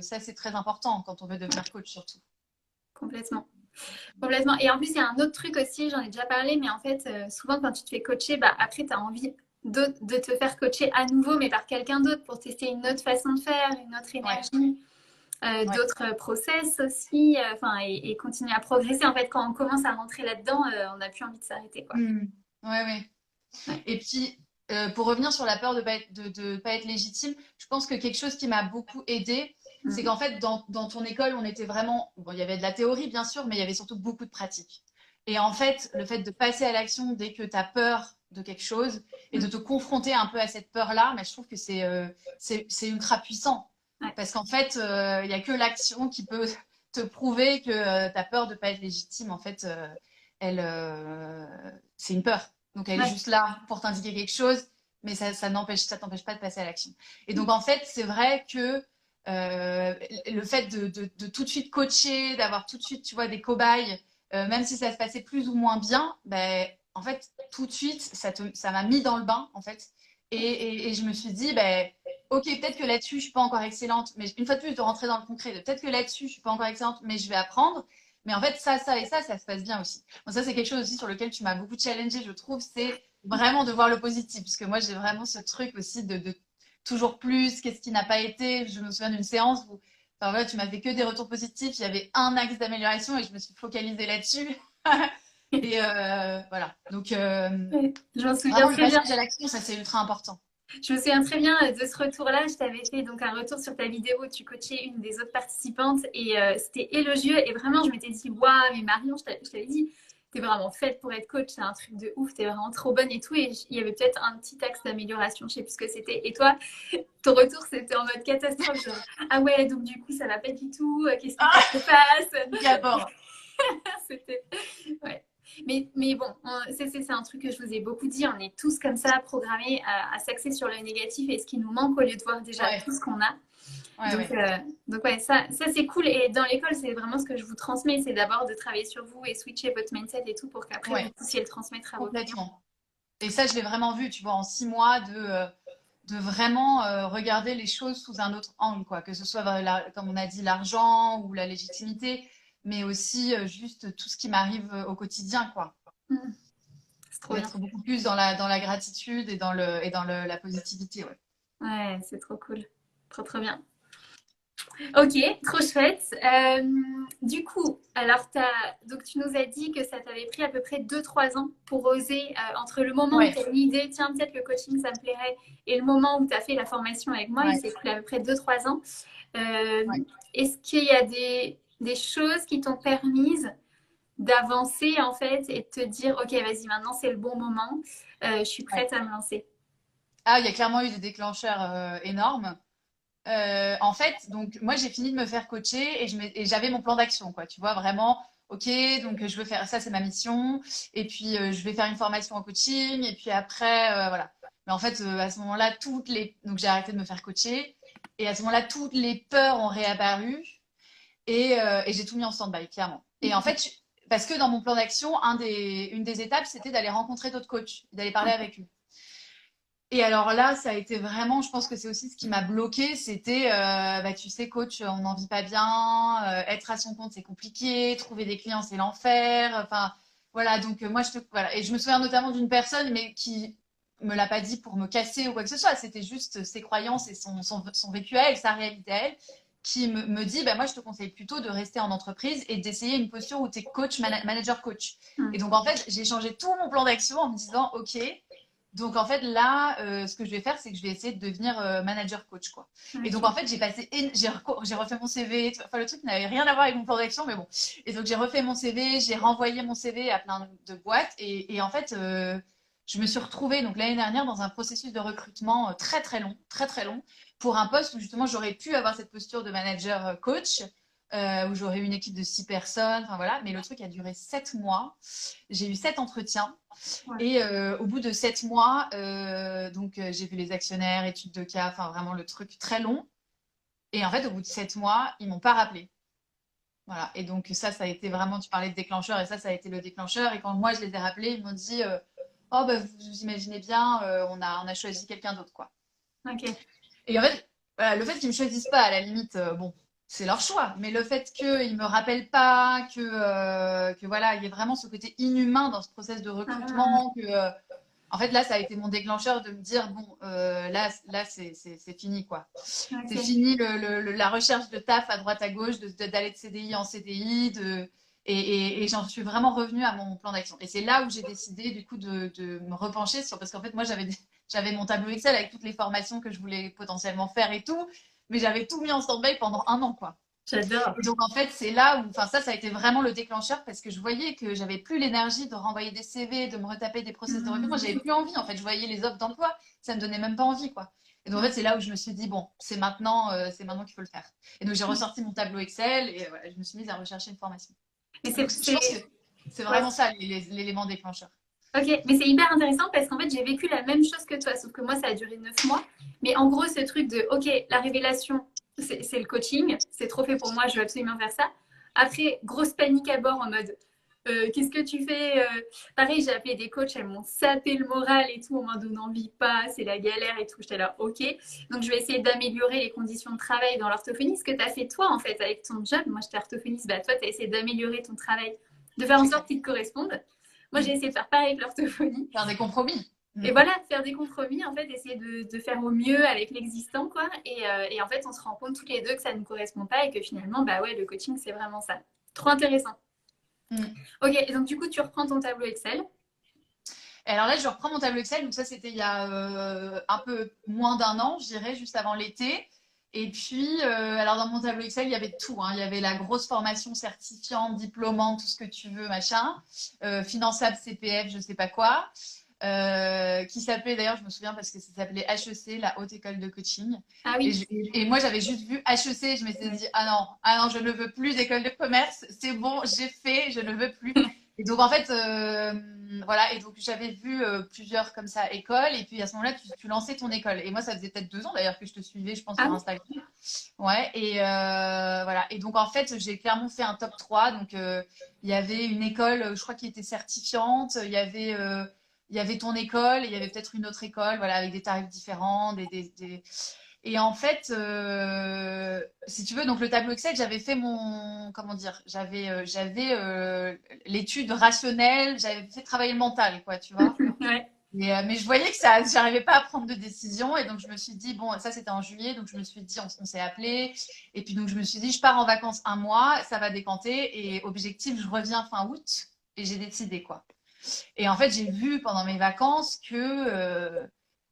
Speaker 2: ça, c'est très important quand on veut devenir coach, surtout.
Speaker 1: Complètement. Complètement. Et en plus, il y a un autre truc aussi, j'en ai déjà parlé, mais en fait, euh, souvent quand tu te fais coacher, bah, après, tu as envie de te faire coacher à nouveau, mais par quelqu'un d'autre pour tester une autre façon de faire, une autre énergie. Euh, d'autres process aussi, euh, enfin, et, continuer à progresser. En fait, quand on commence à rentrer là-dedans, euh, on n'a plus envie de s'arrêter. Quoi.
Speaker 2: Mmh. Ouais, ouais, Et puis, pour revenir sur la peur de ne pas, être, de, pas être légitime, je pense que quelque chose qui m'a beaucoup aidé, mmh. c'est qu'en fait, dans, dans, ton école, on était vraiment. Bon, il y avait de la théorie, bien sûr, mais il y avait surtout beaucoup de pratique. Et en fait, le fait de passer à l'action dès que tu as peur de quelque chose et de mmh. te confronter un peu à cette peur-là, mais je trouve que c'est c'est ultra puissant. Parce qu'en fait, il euh, n'y a que l'action qui peut te prouver que euh, ta peur de ne pas être légitime, en fait, euh, elle, c'est une peur. Donc, elle est juste là pour t'indiquer quelque chose, mais ça, ça n'empêche, ça t'empêche pas de passer à l'action. Et donc, en fait, c'est vrai que le fait de, de, tout de suite coacher, d'avoir tout de suite, tu vois, des cobayes, même si ça se passait plus ou moins bien, ben, en fait, tout de suite, ça m'a ça mis dans le bain, en fait. Et, et, et je me suis dit, ben, ok, peut-être que là-dessus, je suis pas encore excellente, mais une fois de plus, de rentrer dans le concret, peut-être que là-dessus, je suis pas encore excellente, mais je vais apprendre. Mais en fait, ça, ça et ça, ça se passe bien aussi. Bon, ça, c'est quelque chose aussi sur lequel tu m'as beaucoup challengé, je trouve, c'est vraiment de voir le positif. Parce que moi, j'ai vraiment ce truc aussi de, de toujours plus, qu'est-ce qui n'a pas été. Je me souviens d'une séance où enfin, voilà, tu m'as fait que des retours positifs, il y avait un axe d'amélioration et je me suis focalisée là-dessus. et euh, voilà. Donc, euh,
Speaker 1: je m'en souviens très bien.
Speaker 2: l'action, ça, c'est ultra important.
Speaker 1: Je me souviens très bien de ce retour-là. Je t'avais fait donc un retour sur ta vidéo. Tu coachais une des autres participantes et euh, c'était élogieux. Et vraiment, je m'étais dit, waouh, mais Marion, je t'avais dit, t'es vraiment faite pour être coach. C'est un truc de ouf. T'es vraiment trop bonne et tout. Et il y avait peut-être un petit axe d'amélioration. Je sais plus ce que c'était. Et toi, ton retour, c'était en mode catastrophe. ah ouais, donc du coup, ça va pas du tout. Qu'est-ce qui ah se passe?
Speaker 2: D'abord.
Speaker 1: c'était. Ouais. Mais, mais bon, c'est un truc que je vous ai beaucoup dit. On est tous comme ça, programmés à, s'axer sur le négatif et ce qui nous manque au lieu de voir déjà tout ce qu'on a. donc, euh, donc, ouais, ça, ça c'est cool. Et dans l'école, c'est vraiment ce que je vous transmets c'est d'abord de travailler sur vous et switcher votre mindset et tout pour qu'après vous puissiez le transmettre à vos
Speaker 2: Complètement. Et ça, je l'ai vraiment vu, tu vois, en six mois de. Euh, de vraiment euh, regarder les choses sous un autre angle, quoi. Que ce soit, comme on a dit, l'argent ou la légitimité, mais aussi euh, juste tout ce qui m'arrive euh, au quotidien, quoi. Mmh. C'est trop Être beaucoup plus dans la, dans la gratitude et dans, le, et dans le, la positivité, ouais.
Speaker 1: Ouais, c'est trop cool. Trop, trop bien. Ok, trop chouette. Euh, du coup, alors as, donc tu nous as dit que ça t'avait pris à peu près 2-3 ans pour oser, entre le moment où tu as une idée, tiens, peut-être le coaching, ça me plairait, et le moment où tu as fait la formation avec moi, il s'est pris à peu près 2-3 ans. Est-ce qu'il y a des, des choses qui t'ont permis d'avancer en fait et de te dire ok vas-y maintenant c'est le bon moment. Euh, je suis prête à me lancer.
Speaker 2: Ah il y a clairement eu des déclencheurs euh, énormes. Euh, en fait donc moi j'ai fini de me faire coacher et j'avais mon plan d'action quoi. Tu vois vraiment ok donc je veux faire ça c'est ma mission. Et puis je vais faire une formation en coaching. Et puis après voilà. Mais en fait à ce moment-là toutes les donc j'ai arrêté de me faire coacher. Et à ce moment-là toutes les peurs ont réapparu euh, et, j'ai tout mis en stand-by, clairement. Et en fait, parce que dans mon plan d'action, une des étapes, c'était d'aller rencontrer d'autres coachs, d'aller parler avec eux. Et alors là, ça a été vraiment, je pense que c'est aussi ce qui m'a bloqué, c'était, euh, bah, tu sais, coach, on n'en vit pas bien, euh, être à son compte, c'est compliqué, trouver des clients, c'est l'enfer. Enfin, voilà, donc moi, je. Et je me souviens notamment d'une personne, mais qui me l'a pas dit pour me casser ou quoi que ce soit, c'était juste ses croyances et son, son, son vécu à elle, sa réalité à elle qui me, dit bah, moi je te conseille plutôt de rester en entreprise et d'essayer une posture où tu es coach manager coach. Hmm. et donc en fait j'ai changé tout mon plan d'action en me disant ok donc en fait là euh, ce que je vais faire c'est que je vais essayer de devenir euh, manager coach quoi. Et donc en fait j'ai passé j'ai refait mon CV enfin le truc n'avait rien à voir avec mon plan d'action mais bon. Et donc j'ai refait mon CV j'ai renvoyé mon CV à plein de boîtes et, et en fait euh, je me suis retrouvée donc l'année dernière dans un processus de recrutement très très long très très long pour un poste où justement j'aurais pu avoir cette posture de manager euh, coach, euh, où j'aurais une équipe de six personnes, enfin voilà. Mais le truc a duré sept mois. J'ai eu sept entretiens. Et euh, au bout de sept mois, donc j'ai vu les actionnaires, études de cas, enfin vraiment le truc très long. Et en fait, au bout de sept mois, ils m'ont pas rappelé. Voilà. Et donc ça, ça a été vraiment, tu parlais de déclencheur, et ça, ça a été le déclencheur. Et quand moi, je les ai rappelés, ils m'ont dit, oh, bah, vous, imaginez bien, on, a, on a choisi quelqu'un d'autre, quoi.
Speaker 1: Ok.
Speaker 2: Et en fait, le fait qu'ils me choisissent pas, à la limite, euh, bon, c'est leur choix. Mais le fait qu'ils me rappellent pas, que, euh, que voilà, il y a vraiment ce côté inhumain dans ce process de recrutement, ah. que euh, en fait, là, ça a été mon déclencheur de me dire bon, euh, là, là, c'est fini, quoi. C'est fini le, la recherche de taf à droite à gauche, d'aller de, CDI en CDI, de, et, et, j'en suis vraiment revenue à mon plan d'action. Et c'est là où j'ai décidé, du coup, de, de, me repencher sur, parce qu'en fait, moi, j'avais j'avais mon tableau Excel avec toutes les formations que je voulais potentiellement faire et tout, mais j'avais tout mis en stand-by pendant un an, quoi.
Speaker 1: J'adore.
Speaker 2: Donc en fait, c'est là où, enfin ça, ça a été vraiment le déclencheur parce que je voyais que j'avais plus l'énergie de renvoyer des CV, de me retaper des process de recrutement. Moi, j'avais plus envie. En fait, je voyais les offres d'emploi, ça me donnait même pas envie, quoi. Et donc en fait, c'est là où je me suis dit bon, c'est maintenant, euh, c'est maintenant qu'il faut le faire. Et donc j'ai ressorti mon tableau Excel et voilà, je me suis mise à rechercher une formation. Mais c'est vraiment ça l'élément déclencheur.
Speaker 1: Ok, mais c'est hyper intéressant parce qu'en fait, j'ai vécu la même chose que toi, sauf que moi, ça a duré neuf mois. Mais en gros, ce truc de, ok, la révélation, c'est le coaching, c'est trop fait pour moi, je veux absolument faire ça. Après, grosse panique à bord en mode euh, qu'est-ce que tu fais euh, Pareil, j'ai appelé des coachs, elles m'ont sapé le moral et tout, on m'en donne envie pas, c'est la galère et tout. J'étais là, ok. Donc, je vais essayer d'améliorer les conditions de travail dans l'orthophonie. Ce que tu as fait toi, en fait, avec ton job, moi j'étais orthophoniste, bah, toi, tu as essayé d'améliorer ton travail, de faire en sorte qu'il te corresponde. Moi, j'ai essayé de faire pareil avec l'orthophonie.
Speaker 2: Faire des compromis.
Speaker 1: Et voilà, faire des compromis, en fait, essayer de, faire au mieux avec l'existant, quoi. Euh, et, en fait, on se rend compte toutes les deux que ça ne correspond pas et que finalement, bah ouais, le coaching, c'est vraiment ça. Trop intéressant. Mm. Ok, donc du coup, tu reprends ton tableau Excel.
Speaker 2: alors là, je reprends mon tableau Excel. Donc ça, c'était il y a euh, un peu moins d'un an, je dirais, juste avant l'été. Et puis, euh, alors dans mon tableau Excel, il y avait tout. Hein. Il y avait la grosse formation certifiante, diplômante, tout ce que tu veux, machin. finançable, CPF, je sais pas quoi. Euh, qui s'appelait d'ailleurs, je me souviens parce que ça s'appelait HEC, la Haute École de Coaching.
Speaker 1: Ah oui.
Speaker 2: Et, moi, j'avais juste vu HEC, je m'étais dit, ah non, ah non, je ne veux plus d'école de commerce, c'est bon, j'ai fait, je ne veux plus. Et donc, en fait, euh, voilà, et donc j'avais vu euh, plusieurs comme ça écoles, et puis à ce moment-là, tu, lançais ton école. Et moi, ça faisait peut-être deux ans d'ailleurs que je te suivais, je pense, sur ah Instagram. Ouais, et voilà. Et donc, en fait, j'ai clairement fait un top 3. Donc, il y avait une école, je crois, qui était certifiante, il y avait il y avait ton école et il y avait peut-être une autre école, voilà, avec des tarifs différents, des, Et en fait, euh, si tu veux, donc le tableau Excel, j'avais fait mon, comment dire, j'avais, euh, j'avais euh, l'étude rationnelle, j'avais fait travailler le mental, quoi, tu vois. mais je voyais que ça, j'arrivais pas à prendre de décision et donc je me suis dit bon, ça c'était en juillet, donc je me suis dit on, s'est appelé et puis donc je me suis dit je pars en vacances un mois, ça va décanter et objectif je reviens fin août et j'ai décidé quoi. Et en fait, j'ai vu pendant mes vacances que, euh,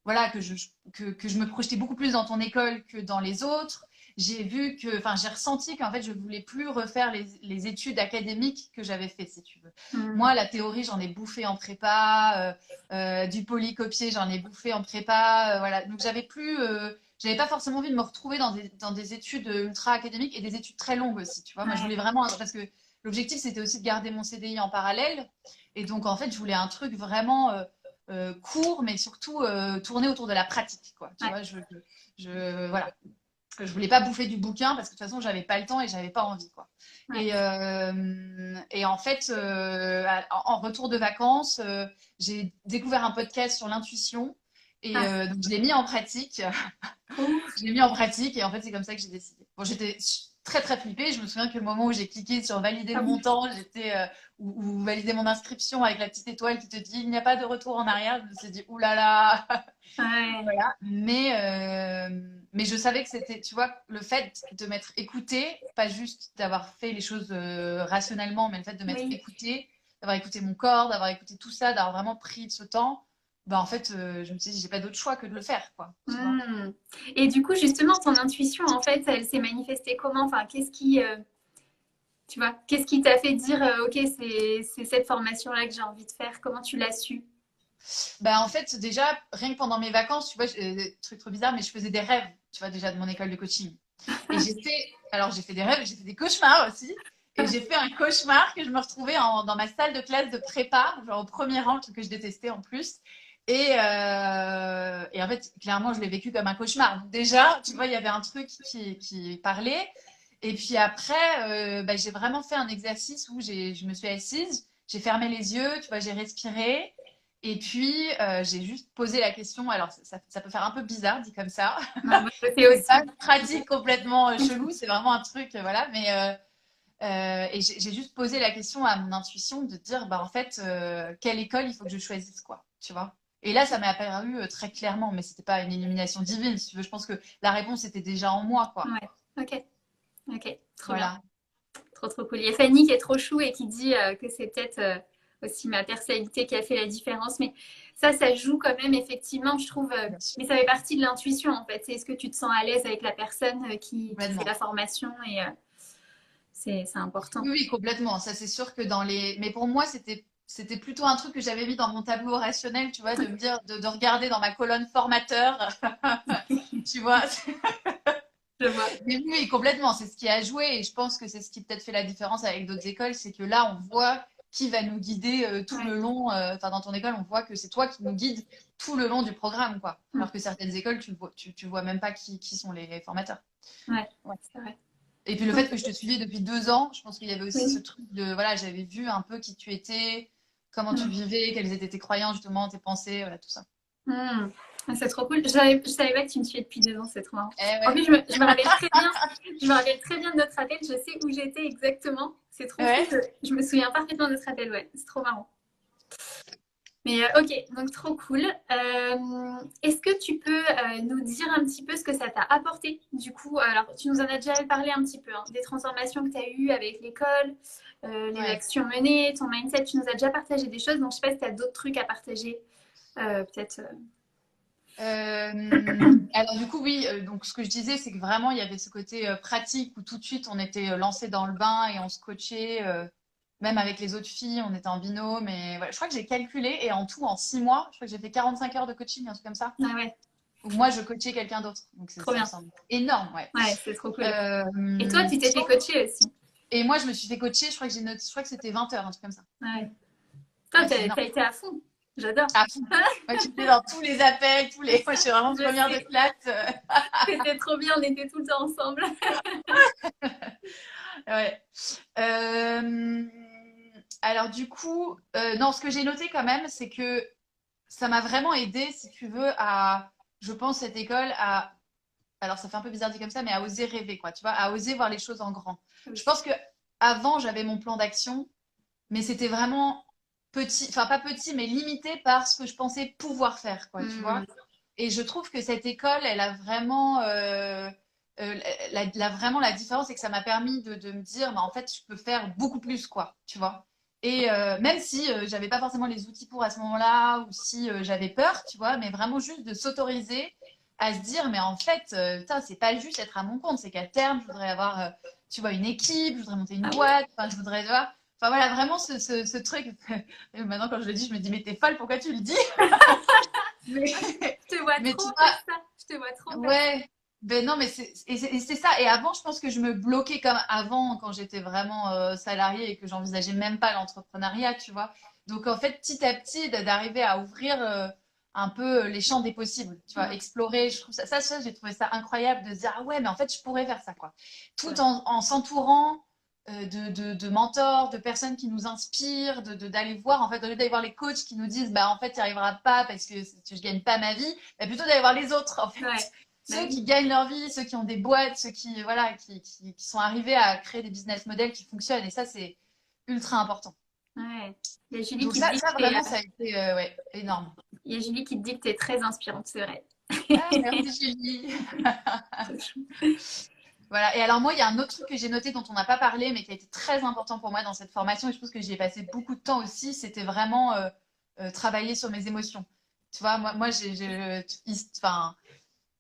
Speaker 2: voilà, que je, que, que, je me projetais beaucoup plus dans ton école que dans les autres. J'ai vu que, enfin, j'ai ressenti qu'en fait, je voulais plus refaire les, les études académiques que j'avais fait, si tu veux. Hmm. Moi, la théorie, j'en ai bouffé en prépa, euh, euh, du polycopier, j'en ai bouffé en prépa, voilà. Donc, j'avais plus, j'avais pas forcément envie de me retrouver dans des, dans des études ultra académiques et des études très longues aussi, tu vois. Moi, je voulais vraiment, parce que l'objectif, c'était aussi de garder mon CDI en parallèle. Et donc, en fait, je voulais un truc vraiment euh, euh, court, mais surtout euh, tourné autour de la pratique. Quoi. Tu vois, je, je, voilà. Je voulais pas bouffer du bouquin parce que de toute façon, j'avais pas le temps et j'avais pas envie. Quoi. Et, et, en fait, en retour de vacances, j'ai découvert un podcast sur l'intuition. Et ah. donc, je l'ai mis en pratique. je l'ai mis en pratique et en fait, c'est comme ça que j'ai décidé. Bon, j'étais très très flippée. Je me souviens que le moment où j'ai cliqué sur valider le ah montant, j'étais euh, ou, valider mon inscription avec la petite étoile qui te dit il n'y a pas de retour en arrière, je me suis dit oulala. voilà. Mais euh, mais je savais que c'était, tu vois, le fait de m'être écouté, pas juste d'avoir fait les choses euh, rationnellement, mais le fait de m'être écouté, d'avoir écouté mon corps, d'avoir écouté tout ça, d'avoir vraiment pris ce temps bah en fait, euh, je me suis dit, j'ai pas d'autre choix que de le faire. Quoi,
Speaker 1: hmm. Et du coup, justement, ton intuition, en fait, elle s'est manifestée comment? Enfin, qu'est-ce qui, euh, tu vois, qu'est-ce qui t'a fait dire, euh, ok, c'est cette formation-là que j'ai envie de faire? Comment tu l'as su?
Speaker 2: Bah, en fait, déjà, rien que pendant mes vacances, tu vois, truc trop bizarre, mais je faisais des rêves, tu vois, déjà de mon école de coaching. Et j'ai fait, alors j'ai fait des rêves, j'ai fait des cauchemars aussi. Et j'ai fait un cauchemar que je me retrouvais dans ma salle de classe de prépa, genre au premier rang, truc que je détestais en plus. Euh, et, en fait, clairement, je l'ai vécu comme un cauchemar. déjà, tu vois, il y avait un truc qui, parlait. Et puis après, euh, bah, j'ai vraiment fait un exercice où je me suis assise, j'ai fermé les yeux, tu vois, j'ai respiré. Et puis, euh, j'ai juste posé la question. Alors, ça, peut faire un peu bizarre dit comme ça.
Speaker 1: C'est aussi
Speaker 2: pratique complètement chelou. C'est vraiment un truc, voilà. Mais et j'ai juste posé la question à mon intuition de dire, bah en fait, quelle école il faut que je choisisse, quoi. Tu vois Et là, ça m'est apparu très clairement, mais c'était pas une illumination divine, si tu veux. Je pense que la réponse était déjà en moi, quoi.
Speaker 1: Ouais, ok. Ok, trop bien. Trop, trop cool. Il y a Fanny qui est trop chou et qui dit que c'est peut-être aussi ma personnalité qui a fait la différence. Mais ça, ça joue quand même, effectivement, je trouve. Euh, mais ça fait partie de l'intuition, en fait. C'est est-ce que tu te sens à l'aise avec la personne euh, qui, fait la formation et euh, c'est important.
Speaker 2: Oui, complètement. Ça, c'est sûr que dans les. Mais pour moi, c'était. C'était plutôt un truc que j'avais mis dans mon tableau rationnel, tu vois, de me dire, de, regarder dans ma colonne formateur, tu vois. Mais oui, complètement. C'est ce qui a joué et je pense que c'est ce qui peut-être fait la différence avec d'autres écoles, c'est que là, on voit qui va nous guider euh, tout le long. Euh, enfin, dans ton école, on voit que c'est toi qui nous guide tout le long du programme, quoi. Mm. Alors que certaines écoles, tu vois, tu, vois même pas qui, qui, sont les formateurs.
Speaker 1: Ouais, c'est vrai.
Speaker 2: Et puis le fait que je te suivais depuis deux ans, je pense qu'il y avait aussi ce truc de voilà, j'avais vu un peu qui tu étais, comment tu mm. vivais, quelles étaient tes croyances justement, tes pensées, voilà tout ça.
Speaker 1: Mm. C'est trop cool. Je savais, savais pas que tu me suivais depuis deux ans, c'est trop marrant. Eh en plus, je me, je me, rappelle très bien, je me rappelle très bien de notre appel. Je sais où j'étais exactement. C'est trop cool. Je me souviens parfaitement de notre appel, ouais. C'est trop marrant. Mais euh, ok, donc trop cool. Euh, est-ce que tu peux euh, nous dire un petit peu ce que ça t'a apporté Du coup, alors tu nous en as déjà parlé un petit peu, hein, des transformations que tu as eues avec l'école, les actions menées, ton mindset, tu nous as déjà partagé des choses, donc je sais pas si tu as d'autres trucs à partager, peut-être.
Speaker 2: Euh, alors du coup oui, euh, donc ce que je disais c'est que vraiment il y avait ce côté euh, pratique où tout de suite on était lancé dans le bain et on se coachait, même avec les autres filles, on était en binôme. Mais voilà, je crois que j'ai calculé et en tout en six mois, je crois que j'ai fait 45 heures de coaching, un truc comme ça.
Speaker 1: Ah ouais.
Speaker 2: Moi je coachais quelqu'un d'autre.
Speaker 1: Donc c'est trop bien.
Speaker 2: Énorme, ouais.
Speaker 1: Ouais, c'est trop cool. et toi tu t'es fait coacher aussi.
Speaker 2: Et moi je me suis fait coacher, je crois que j'ai noté, je crois que c'était 20 heures, un truc comme ça.
Speaker 1: Ouais. Toi, t'as été à fond. J'adore. Ah,
Speaker 2: moi, j'étais dans tous les appels, tous les. Moi, je suis vraiment première de classe.
Speaker 1: C'était trop bien, on était tout le temps ensemble.
Speaker 2: ouais. Euh, alors, du coup, euh, non, ce que j'ai noté quand même, c'est que ça m'a vraiment aidé, si tu veux, à, je pense, cette école, à. Alors, ça fait un peu bizarre de dire comme ça, mais à oser rêver, quoi, tu vois, à oser voir les choses en grand. Je pense que avant, j'avais mon plan d'action, mais c'était vraiment petit, enfin pas petit, mais limité par ce que je pensais pouvoir faire, quoi, tu hmm. vois. Et je trouve que cette école, elle a vraiment, euh, euh, la, vraiment la différence, c'est que ça m'a permis de, de, me dire, bah, en fait, je peux faire beaucoup plus, quoi, tu vois. Et euh, même si j'avais pas forcément les outils pour à ce moment-là, ou si j'avais peur, tu vois, mais vraiment juste de s'autoriser à se dire, mais en fait, putain, c'est pas juste être à mon compte, c'est qu'à terme, je voudrais avoir, tu vois, une équipe, je voudrais monter une ah boîte, enfin, je voudrais, tu vois, Enfin voilà, vraiment ce, ce, truc. Et maintenant, quand je le dis, je me dis, mais t'es folle, pourquoi tu le dis?
Speaker 1: Mais, Je te vois trop ça. Je te vois trop.
Speaker 2: Ouais. Ben non, mais c'est ça. Et avant, je pense que je me bloquais comme avant, quand j'étais vraiment euh, salariée et que j'envisageais même pas l'entrepreneuriat, tu vois. Donc en fait, petit à petit, d'arriver à ouvrir euh, un peu les champs des possibles, tu vois, explorer. Je trouve ça, ça, ça j'ai trouvé ça incroyable de se dire, ah ouais, mais en fait, je pourrais faire ça, quoi. Tout en, en s'entourant euh, de, de, mentors, de personnes qui nous inspirent, d'aller de, voir, en fait, au lieu d'aller voir les coachs qui nous disent, bah, en fait, tu n'y arriveras pas parce que je gagne pas ma vie, bah, plutôt d'aller voir les autres, en fait. Ceux bah qui gagnent leur vie, ceux qui ont des boîtes, ceux qui, voilà, qui, qui, sont arrivés à créer des business models qui fonctionnent. Et ça, c'est ultra important.
Speaker 1: Ouais. Il y a Julie qui
Speaker 2: ça,
Speaker 1: dit
Speaker 2: ça, vraiment, ça a été euh, ouais, énorme.
Speaker 1: Il y a Julie qui te dit que tu es très inspirante, c'est vrai.
Speaker 2: Ah, merci Julie. Voilà. Et alors moi, il y a un autre truc que j'ai noté dont on n'a pas parlé, mais qui a été très important pour moi dans cette formation, et je pense que j'y ai passé beaucoup de temps aussi, c'était vraiment euh, euh, travailler sur mes émotions. Tu vois, moi, moi j'ai, enfin,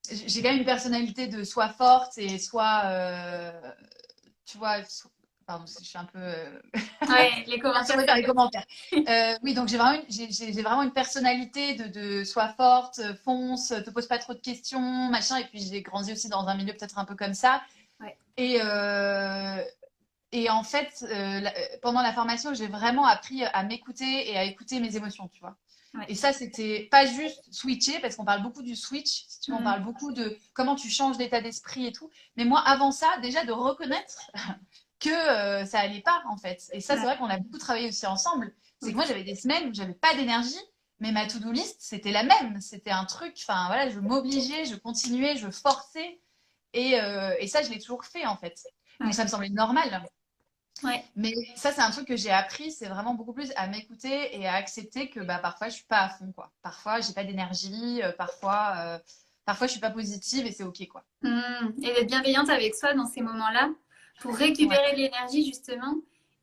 Speaker 2: j'ai quand même une personnalité de soit forte et soit, euh, tu vois, pardon, je suis un peu.
Speaker 1: Ouais, les commentaires.
Speaker 2: les commentaires. oui, donc j'ai vraiment, vraiment une personnalité de, de soit forte, fonce, te pose pas trop de questions, machin. Et puis j'ai grandi aussi dans un milieu peut-être un peu comme ça. Et, euh, et en fait, euh, pendant la formation, j'ai vraiment appris à m'écouter et à écouter mes émotions, tu vois. Et ça, c'était pas juste switcher, parce qu'on parle beaucoup du switch, si tu veux, on mm. parle beaucoup de comment tu changes d'état d'esprit et tout. Mais moi, avant ça, déjà de reconnaître que euh, ça allait pas, en fait. Et ça, c'est vrai qu'on a beaucoup travaillé aussi ensemble. C'est que moi, j'avais des semaines où j'avais pas d'énergie, mais ma to-do list, c'était la même. C'était un truc, enfin voilà, je m'obligeais, je continuais, je forçais. Et, euh, et ça, je l'ai toujours fait en fait. Donc ça me semblait normal. Mais ça, c'est un truc que j'ai appris, c'est vraiment beaucoup plus à m'écouter et à accepter que bah, parfois, je suis pas à fond. Quoi. Parfois, j'ai pas d'énergie, euh, parfois, euh, parfois, je suis pas positive et c'est OK. Quoi.
Speaker 1: Mmh. Et d'être bienveillante avec soi dans ces moments-là pour récupérer l'énergie, justement,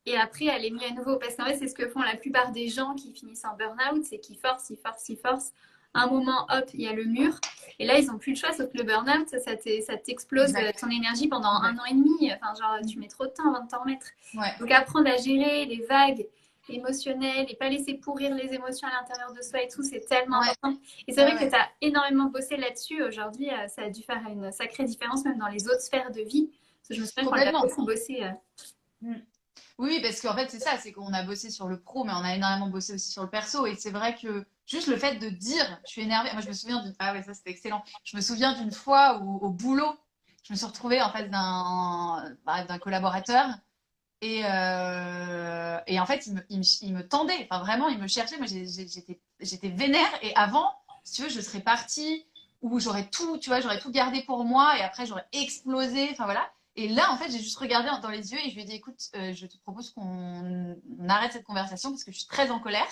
Speaker 1: et après aller mieux à nouveau. Parce qu'en fait, c'est ce que font la plupart des gens qui finissent en burn-out, c'est qu'ils forcent, ils forcent, ils forcent un moment, hop, il y a le mur. Et là, ils n'ont plus le choix, sauf que le burn-out, ça t'explose ton énergie pendant un an et demi. Enfin, genre, tu mets trop de temps avant de t'en remettre. Donc, apprendre à gérer les vagues émotionnelles et pas laisser pourrir les émotions à l'intérieur de soi et tout, c'est tellement important. Et c'est vrai que tu as énormément bossé là-dessus. Aujourd'hui, euh, ça a dû faire une sacrée différence, même dans les autres sphères de vie. Je me souviens qu'on a beaucoup bossé. Euh,
Speaker 2: mm. Oui, parce qu'en fait, c'est ça, c'est qu'on a bossé sur le pro, mais on a énormément bossé aussi sur le perso. Et c'est vrai que juste le fait de dire, je suis énervée. Moi, je me souviens d'une. Ah ouais, ça c'était excellent. Je me souviens d'une fois où au boulot, je me suis retrouvée en face d'un bah, d'un collaborateur. Et, euh, et en fait, il me, il, me, tendait. Enfin, vraiment, il me cherchait. Moi, j'étais vénère. Et avant, si tu veux, je serais partie où j'aurais tout, tu vois, j'aurais tout gardé pour moi. Et après, j'aurais explosé. Enfin, voilà. Et là, en fait, j'ai juste regardé dans les yeux et je lui ai dit, écoute, euh, je te propose qu'on arrête cette conversation parce que je suis très en colère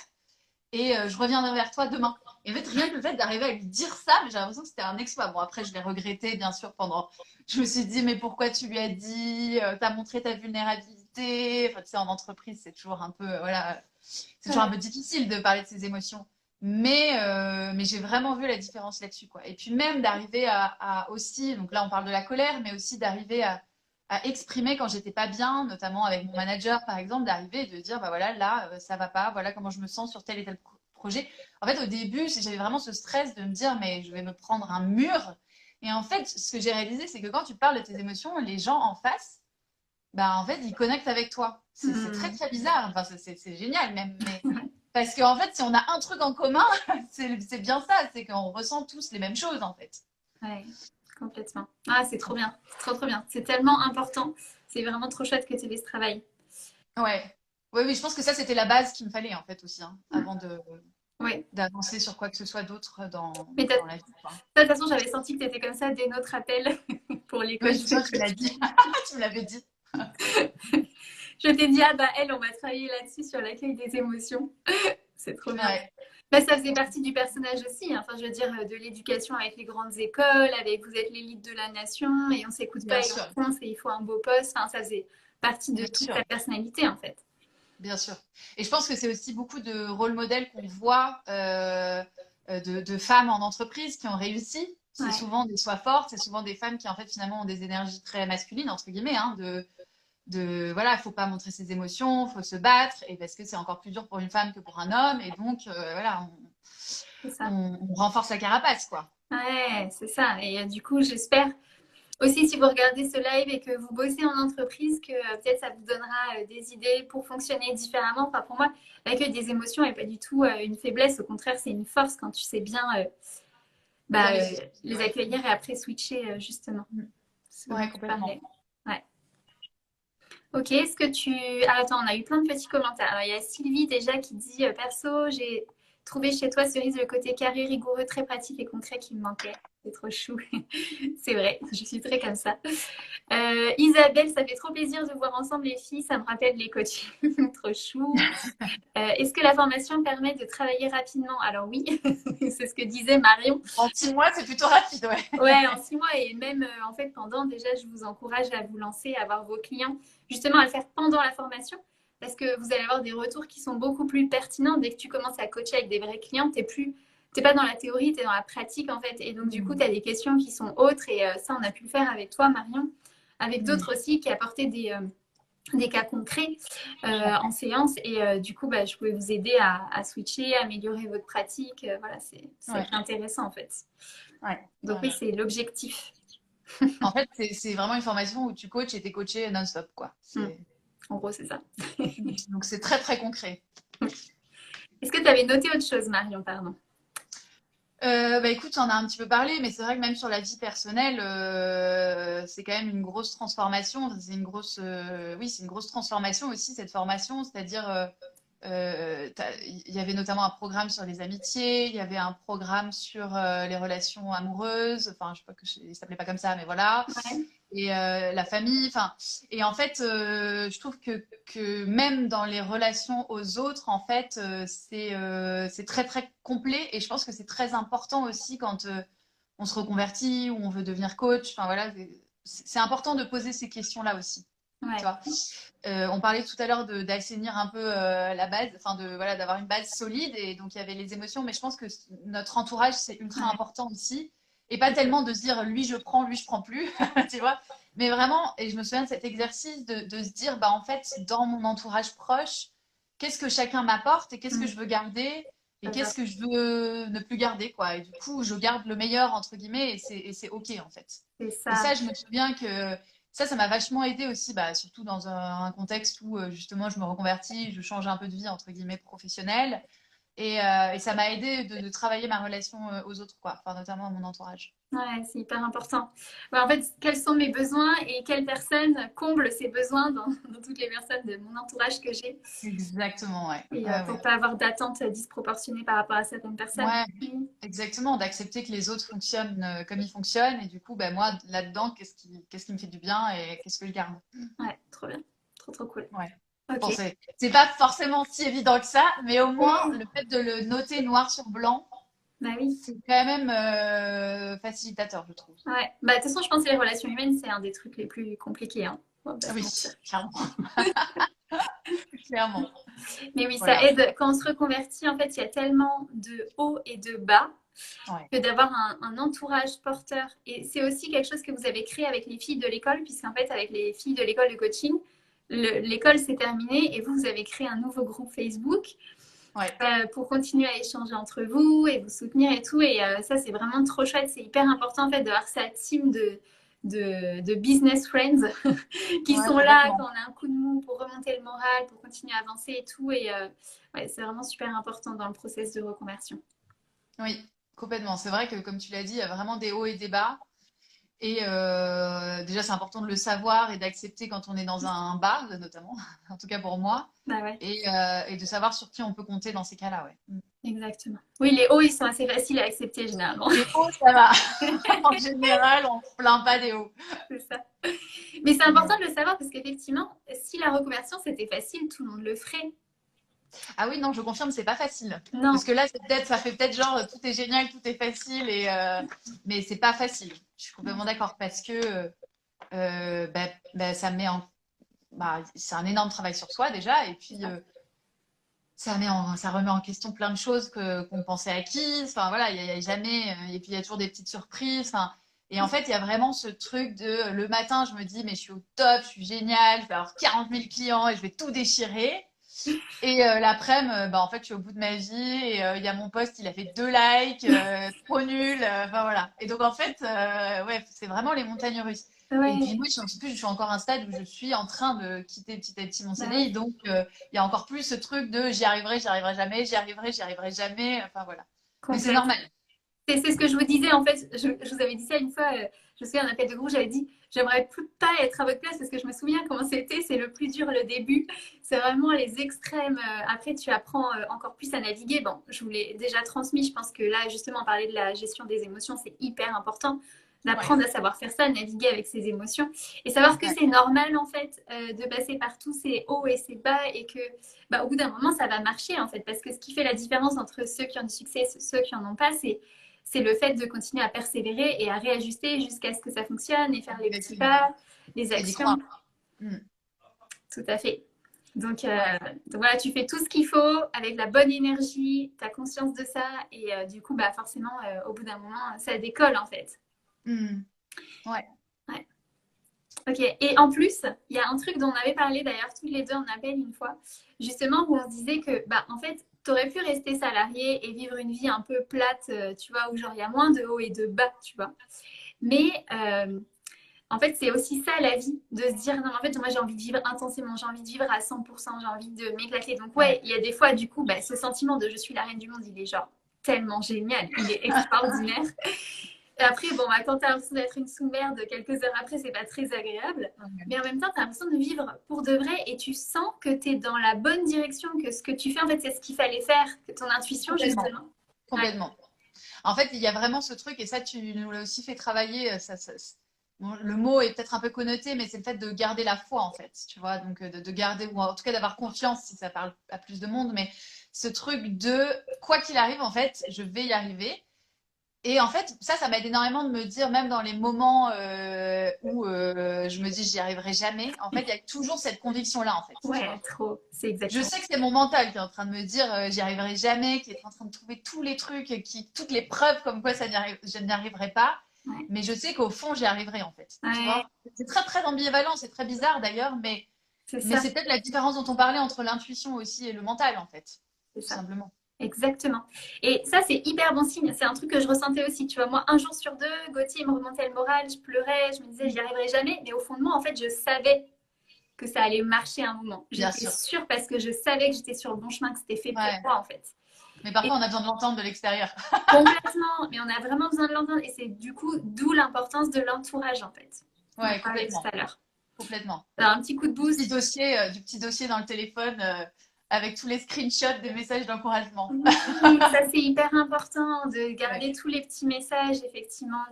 Speaker 2: et euh, je reviendrai vers toi demain. Et en fait, rien que le fait d'arriver à lui dire ça, j'ai l'impression que c'était un exploit. Bon, après, je l'ai regretté, bien sûr, pendant. Je me suis dit, mais pourquoi tu lui as dit euh, Tu as montré ta vulnérabilité? Enfin, tu sais, en entreprise, c'est toujours un peu. voilà. C'est toujours un peu difficile de parler de ses émotions. Mais, mais j'ai vraiment vu la différence là-dessus. Quoi. Et puis même d'arriver à, aussi, donc là on parle de la colère, mais aussi d'arriver à, à exprimer quand j'étais pas bien, notamment avec mon manager par exemple, d'arriver et de dire bah voilà là euh, ça va pas, voilà comment je me sens sur tel et tel projet. En fait au début j'avais vraiment ce stress de me dire mais je vais me prendre un mur. Et en fait ce que j'ai réalisé c'est que quand tu parles de tes émotions, les gens en face, bah en fait ils connectent avec toi. C'est très très bizarre, enfin c'est génial même. Mais... Parce qu'en fait si on a un truc en commun, c'est bien ça, c'est qu'on ressent tous les mêmes choses en fait.
Speaker 1: Ouais. Complètement. Ah, c'est trop bien. C'est trop, trop bien. C'est tellement important. C'est vraiment trop chouette que tu aies ce travail.
Speaker 2: Ouais. Oui, oui, je pense que ça, c'était la base qu'il me fallait, en fait, aussi, hein, avant de. d'avancer sur quoi que ce soit d'autre dans, dans, la vie.
Speaker 1: De toute façon, j'avais senti que tu étais comme ça dès notre appel pour les coachs.
Speaker 2: tu l'as dit. tu me l'avais dit.
Speaker 1: je t'ai dit, ah bah elle, on va travailler là-dessus sur l'accueil des émotions. C'est trop bien. Bah, ça faisait partie du personnage aussi. Hein. Enfin, je veux dire, euh, de l'éducation avec les grandes écoles, avec vous êtes l'élite de la nation et on s'écoute pas et on pense et il faut un beau poste. Enfin, ça faisait partie de toute ta personnalité en fait.
Speaker 2: Bien sûr. Et je pense que c'est aussi beaucoup de rôles modèles qu'on voit euh, euh, de, femmes en entreprise qui ont réussi. C'est souvent des soins fortes, c'est souvent des femmes qui en fait finalement ont des énergies très masculines entre guillemets, hein, de de voilà, il faut pas montrer ses émotions, il faut se battre, et parce que c'est encore plus dur pour une femme que pour un homme, et donc euh, voilà, on, renforce la carapace, quoi.
Speaker 1: Ouais, c'est ça. Et euh, du coup, j'espère aussi si vous regardez ce live et que vous bossez en entreprise, que euh, peut-être ça vous donnera des idées pour fonctionner différemment. Enfin, pour moi, l'accueil des émotions n'est pas du tout une faiblesse, au contraire, c'est une force quand tu sais bien bah, les accueillir et après switcher justement.
Speaker 2: Ouais, complètement.
Speaker 1: Ok, est-ce que tu... Ah, attends, on a eu plein de petits commentaires. Alors, il y a Sylvie déjà qui dit, euh, perso, j'ai trouvé chez toi, Cerise, le côté carré, rigoureux, très pratique et concret qui me manquait. C'est trop chou. c'est vrai, je suis très comme ça. Euh, Isabelle, ça fait trop plaisir de voir ensemble les filles. Ça me rappelle les coachs. trop chou. Euh, est-ce que la formation permet de travailler rapidement? Alors oui, c'est ce que disait Marion.
Speaker 2: En six mois, c'est plutôt rapide, ouais.
Speaker 1: ouais, en six mois. Et même, en fait, pendant, déjà, je vous encourage à vous lancer, à avoir vos clients, justement, à le faire pendant la formation parce que vous allez avoir des retours qui sont beaucoup plus pertinents dès que tu commences à coacher avec des vrais clients. Tu plus t'es pas dans la théorie, tu es dans la pratique en fait. Et donc, du coup, tu as des questions qui sont autres. Et euh, ça, on a pu le faire avec toi, Marion, avec d'autres aussi qui apportaient des, euh, des cas concrets euh, en séance. Et du coup, bah, je pouvais vous aider à, switcher, à améliorer votre pratique. voilà, c'est intéressant en fait. Donc, oui, c'est l'objectif.
Speaker 2: en fait, c'est vraiment une formation où tu coaches et tu es coaché non-stop. quoi.
Speaker 1: En gros, c'est ça.
Speaker 2: Donc, c'est très, très concret.
Speaker 1: Est-ce que tu avais noté autre chose, Marion Pardon?
Speaker 2: Euh, bah écoute, on a un petit peu parlé, mais c'est vrai que même sur la vie personnelle, euh, c'est quand même une grosse transformation. C'est une grosse, euh, oui, c'est une grosse transformation aussi cette formation. C'est-à-dire, il y avait notamment un programme sur les amitiés, il y avait un programme sur les relations amoureuses. Enfin, je sais pas que ça s'appelait pas comme ça, mais voilà. Et euh, la famille. Enfin, et en fait, euh, je trouve que, que même dans les relations aux autres, en fait, euh, c'est très très complet. Et je pense que c'est très important aussi quand on se reconvertit ou on veut devenir coach. Enfin voilà, c'est important de poser ces questions-là aussi. Tu vois on parlait tout à l'heure d'assainir un peu la base, enfin de voilà d'avoir une base solide et donc il y avait les émotions, mais je pense que notre entourage c'est ultra important aussi et pas tellement de se dire lui je prends, lui je prends plus, tu vois. Mais vraiment, et je me souviens de cet exercice de, de, se dire, bah en fait, dans mon entourage proche, qu'est-ce que chacun m'apporte et qu'est-ce que mm. je veux garder et qu'est-ce que je veux ne plus garder, quoi. Et du coup, je garde le meilleur, entre guillemets, et c'est OK, en fait. Ça. Et ça, je me souviens que ça, ça m'a vachement aidé aussi, bah, surtout dans un, un, contexte où, euh, justement, je me reconvertis, je change un peu de vie, entre guillemets, professionnelle. Euh, et, ça m'a aidé de, travailler ma relation euh, aux autres, quoi, enfin, notamment à mon entourage.
Speaker 1: Ouais, c'est hyper important. en fait, quels sont mes besoins et quelles personnes comblent ces besoins dans, toutes les personnes de mon entourage que j'ai
Speaker 2: Exactement, ouais.
Speaker 1: Et euh, pour ne pas avoir d'attente disproportionnée par rapport à certaines personnes.
Speaker 2: Ouais, exactement, d'accepter que les autres fonctionnent comme ils fonctionnent. Et du coup, ben, moi, là-dedans, qu'est-ce qui, qu'est-ce qui me fait du bien et qu'est-ce que je garde?
Speaker 1: Ouais, trop bien. Trop, trop cool.
Speaker 2: Ouais c'est pas forcément si évident que ça, mais au moins le fait de le noter noir sur blanc,
Speaker 1: bah oui.
Speaker 2: c'est quand même euh, facilitateur, je trouve.
Speaker 1: Ouais, bah de toute façon, je pense que les relations humaines, c'est un des trucs les plus compliqués. Hein.
Speaker 2: oui, clairement. clairement.
Speaker 1: Mais oui, ça aide. Quand on se reconvertit, en fait, il y a tellement de hauts et de bas. que d'avoir un, un, entourage porteur. Et c'est aussi quelque chose que vous avez créé avec les filles de l'école, puisqu'en fait, avec les filles de l'école de coaching, l'école s'est terminée et vous, vous avez créé un nouveau groupe Facebook euh, pour continuer à échanger entre vous et vous soutenir et tout. Et euh, ça, c'est vraiment trop chouette. C'est hyper important en fait d'avoir sa team de, de, business friends qui sont là quand on a un coup de mou pour remonter le moral, pour continuer à avancer et tout. Et euh, c'est vraiment super important dans le process de reconversion.
Speaker 2: Oui, complètement. C'est vrai que comme tu l'as dit, il y a vraiment des hauts et des bas. Et euh, déjà, c'est important de le savoir et d'accepter quand on est dans un bar, notamment, en tout cas pour moi,
Speaker 1: bah ouais.
Speaker 2: et, euh, et, de savoir sur qui on peut compter dans ces cas-là. Ouais. Mm.
Speaker 1: Exactement. Oui, les hauts, ils sont assez faciles à accepter généralement.
Speaker 2: Les hauts, ça va. en général, on ne plaint pas des hauts.
Speaker 1: C'est ça. Mais c'est important de le savoir parce qu'effectivement, si la reconversion c'était facile, tout le monde le ferait.
Speaker 2: Ah oui, non, je confirme, c'est pas facile. Non. Parce que là, peut ça fait peut-être genre tout est génial, tout est facile, et, euh, mais c'est pas facile. Je suis complètement d'accord parce que euh, bah, bah, ça met en. Bah, c'est un énorme travail sur soi déjà, et puis euh, ça, met en, ça remet en question plein de choses qu'on pensait acquises. Enfin voilà, il n'y a, jamais. Et puis il y a toujours des petites surprises. Enfin, et en fait, il y a vraiment ce truc de le matin, je me dis, mais je suis au top, je suis génial, je vais avoir 40 000 clients et je vais tout déchirer. Et euh, l'après-midi, euh, bah, en fait, je suis au bout de ma vie et euh, il y a mon poste, il a fait deux likes, trop nul. Enfin voilà. Et donc en fait, ouais, c'est vraiment les montagnes russes. Et puis moi, je suis, plus, je suis encore à un stade où je suis en train de quitter petit à petit mon CDI. Donc il y a encore plus ce truc de j'y arriverai, j'y arriverai jamais, j'y arriverai, j'y arriverai jamais. Enfin voilà. Mais c'est normal.
Speaker 1: C'est ce que je vous disais en fait. Je, je, vous avais dit ça une fois. je me souviens d'un appel de groupe, j'avais dit J'aimerais pas être à votre place parce que je me souviens comment c'était. C'est le plus dur, le début. C'est vraiment les extrêmes. Euh, après, tu apprends euh, encore plus à naviguer. Bon, je vous l'ai déjà transmis. Je pense que là, justement, parler de la gestion des émotions, c'est hyper important d'apprendre à savoir faire ça, naviguer avec ses émotions et savoir que c'est normal en fait euh, de passer par tous ces hauts et ces bas et que bah, au bout d'un moment ça va marcher en fait parce que ce qui fait la différence entre ceux qui ont du succès et ceux qui en ont pas c'est c'est le fait de continuer à persévérer et à réajuster jusqu'à ce que ça fonctionne et faire les petits pas, les actions. Hmm. Tout à fait. Donc, euh, donc, voilà, tu fais tout ce qu'il faut avec la bonne énergie, tu as conscience de ça et euh, du coup, bah, forcément, euh, au bout d'un moment, ça décolle en fait.
Speaker 2: Ouais.
Speaker 1: ouais. Ok, et en plus, il y a un truc dont on avait parlé d'ailleurs tous les deux en appel une fois, justement, où on se disait que, bah, en fait, tu aurais pu rester salarié et vivre une vie un peu plate, euh, tu vois, où genre il y a moins de hauts et de bas, tu vois. Mais euh, en fait, c'est aussi ça la vie, de se dire, non, en fait, moi j'ai envie de vivre intensément, j'ai envie de vivre à 100%, j'ai envie de m'éclater. Donc, ouais, il y a des fois, du coup, bah, ce sentiment de je suis la reine du monde, il est genre tellement génial, il est extraordinaire. Et après, bon, bah, quand tu as l'impression d'être une sous-merde, quelques heures après, c'est pas très agréable. Mais en même temps, tu as l'impression de vivre pour de vrai et tu sens que tu es dans la bonne direction, que ce que tu fais, en fait, c'est ce qu'il fallait faire, que ton intuition, justement.
Speaker 2: Complètement. En fait, il y a vraiment ce truc, et ça, tu nous l'as aussi fait travailler. Ça, le mot est peut-être un peu connoté, mais c'est le fait de garder la foi, en fait, tu vois, donc de, de garder, ou en tout cas d'avoir confiance, si ça parle à plus de monde, mais ce truc de, quoi qu'il arrive, en fait, je vais y arriver. Et en fait, ça, ça m'aide énormément de me dire, même dans les moments euh, où euh, je me dis j'y arriverai jamais, en fait, il y a toujours cette conviction-là, en fait.
Speaker 1: Ouais, trop. C'est exactement.
Speaker 2: Je sais que c'est mon mental qui est en train de me dire euh, j'y arriverai jamais, qui est en train de trouver tous les trucs, qui, toutes les preuves comme quoi ça arrive, je n'y arriverai pas.
Speaker 1: Ouais.
Speaker 2: Mais je sais qu'au fond, j'y arriverai, en fait.
Speaker 1: Ouais.
Speaker 2: c'est très, très ambivalent, c'est très bizarre d'ailleurs, mais,
Speaker 1: C'est
Speaker 2: peut-être la différence dont on parlait entre l'intuition aussi et le mental, en fait.
Speaker 1: C'est
Speaker 2: simplement.
Speaker 1: Exactement. Et ça, c'est hyper bon signe. C'est un truc que je ressentais aussi. Tu vois, moi, un jour sur deux, Gauthier me remontait le moral, je pleurais, je me disais, j'y arriverai jamais. Mais au fond de moi, en fait, je savais que ça allait marcher à un moment. J'étais
Speaker 2: sûr.
Speaker 1: sûre parce que je savais que j'étais sur le bon chemin, que c'était fait pour
Speaker 2: Ouais.
Speaker 1: moi, en fait.
Speaker 2: Mais parfois, on a besoin de l'entendre de l'extérieur.
Speaker 1: Complètement. Mais on a vraiment besoin de l'entendre. Et c'est du coup, d'où l'importance de l'entourage, en fait.
Speaker 2: Ouais, complètement.
Speaker 1: tout à.
Speaker 2: Complètement.
Speaker 1: Alors, un petit coup de
Speaker 2: Du
Speaker 1: boost.
Speaker 2: petit dossier, euh, du petit dossier dans le téléphone euh, avec tous les screenshots des messages d'encouragement.
Speaker 1: Ça c'est hyper important de garder tous les petits messages, effectivement,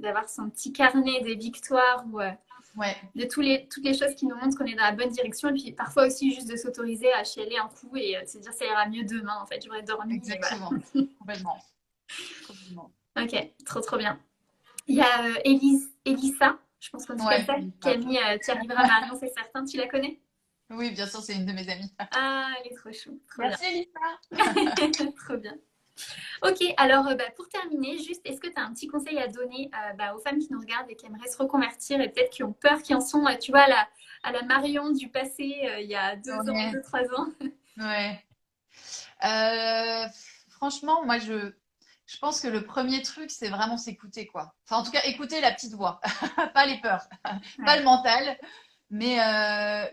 Speaker 1: d'avoir son petit carnet des victoires ou euh,
Speaker 2: Ouais,
Speaker 1: de tous les, toutes les choses qui nous montrent qu'on est dans la bonne direction. Et puis parfois aussi juste de s'autoriser à chialer un coup et euh, de se dire ça ira mieux demain. En fait, j'aurais dormi. et voilà.
Speaker 2: exactement. Complètement. Complètement.
Speaker 1: Ok, trop trop bien. Il y a euh, Élise- Elissa, je pense qu'on dit
Speaker 2: Ouais,
Speaker 1: comme ça, mis euh, Tu arriveras Marion, c'est certain. Tu la connais?
Speaker 2: Oui, bien sûr, c'est une de mes amies.
Speaker 1: Ah, elle est trop chou. Trop bien.
Speaker 2: Merci, Lisa.
Speaker 1: Trop bien. Ok, alors euh, bah, pour terminer, juste, est-ce que tu as un petit conseil à donner euh, bah, aux femmes qui nous regardent et qui aimeraient se reconvertir et peut-être qui ont peur, qui en sont, euh, tu vois, à la, à la Marion du passé euh, il y a deux
Speaker 2: Ouais.
Speaker 1: ans, deux, trois ans?
Speaker 2: Ouais. Franchement, moi, je, je pense que le premier truc, c'est vraiment s'écouter, quoi. Enfin, en tout cas, écouter la petite voix, pas les peurs, pas le mental, mais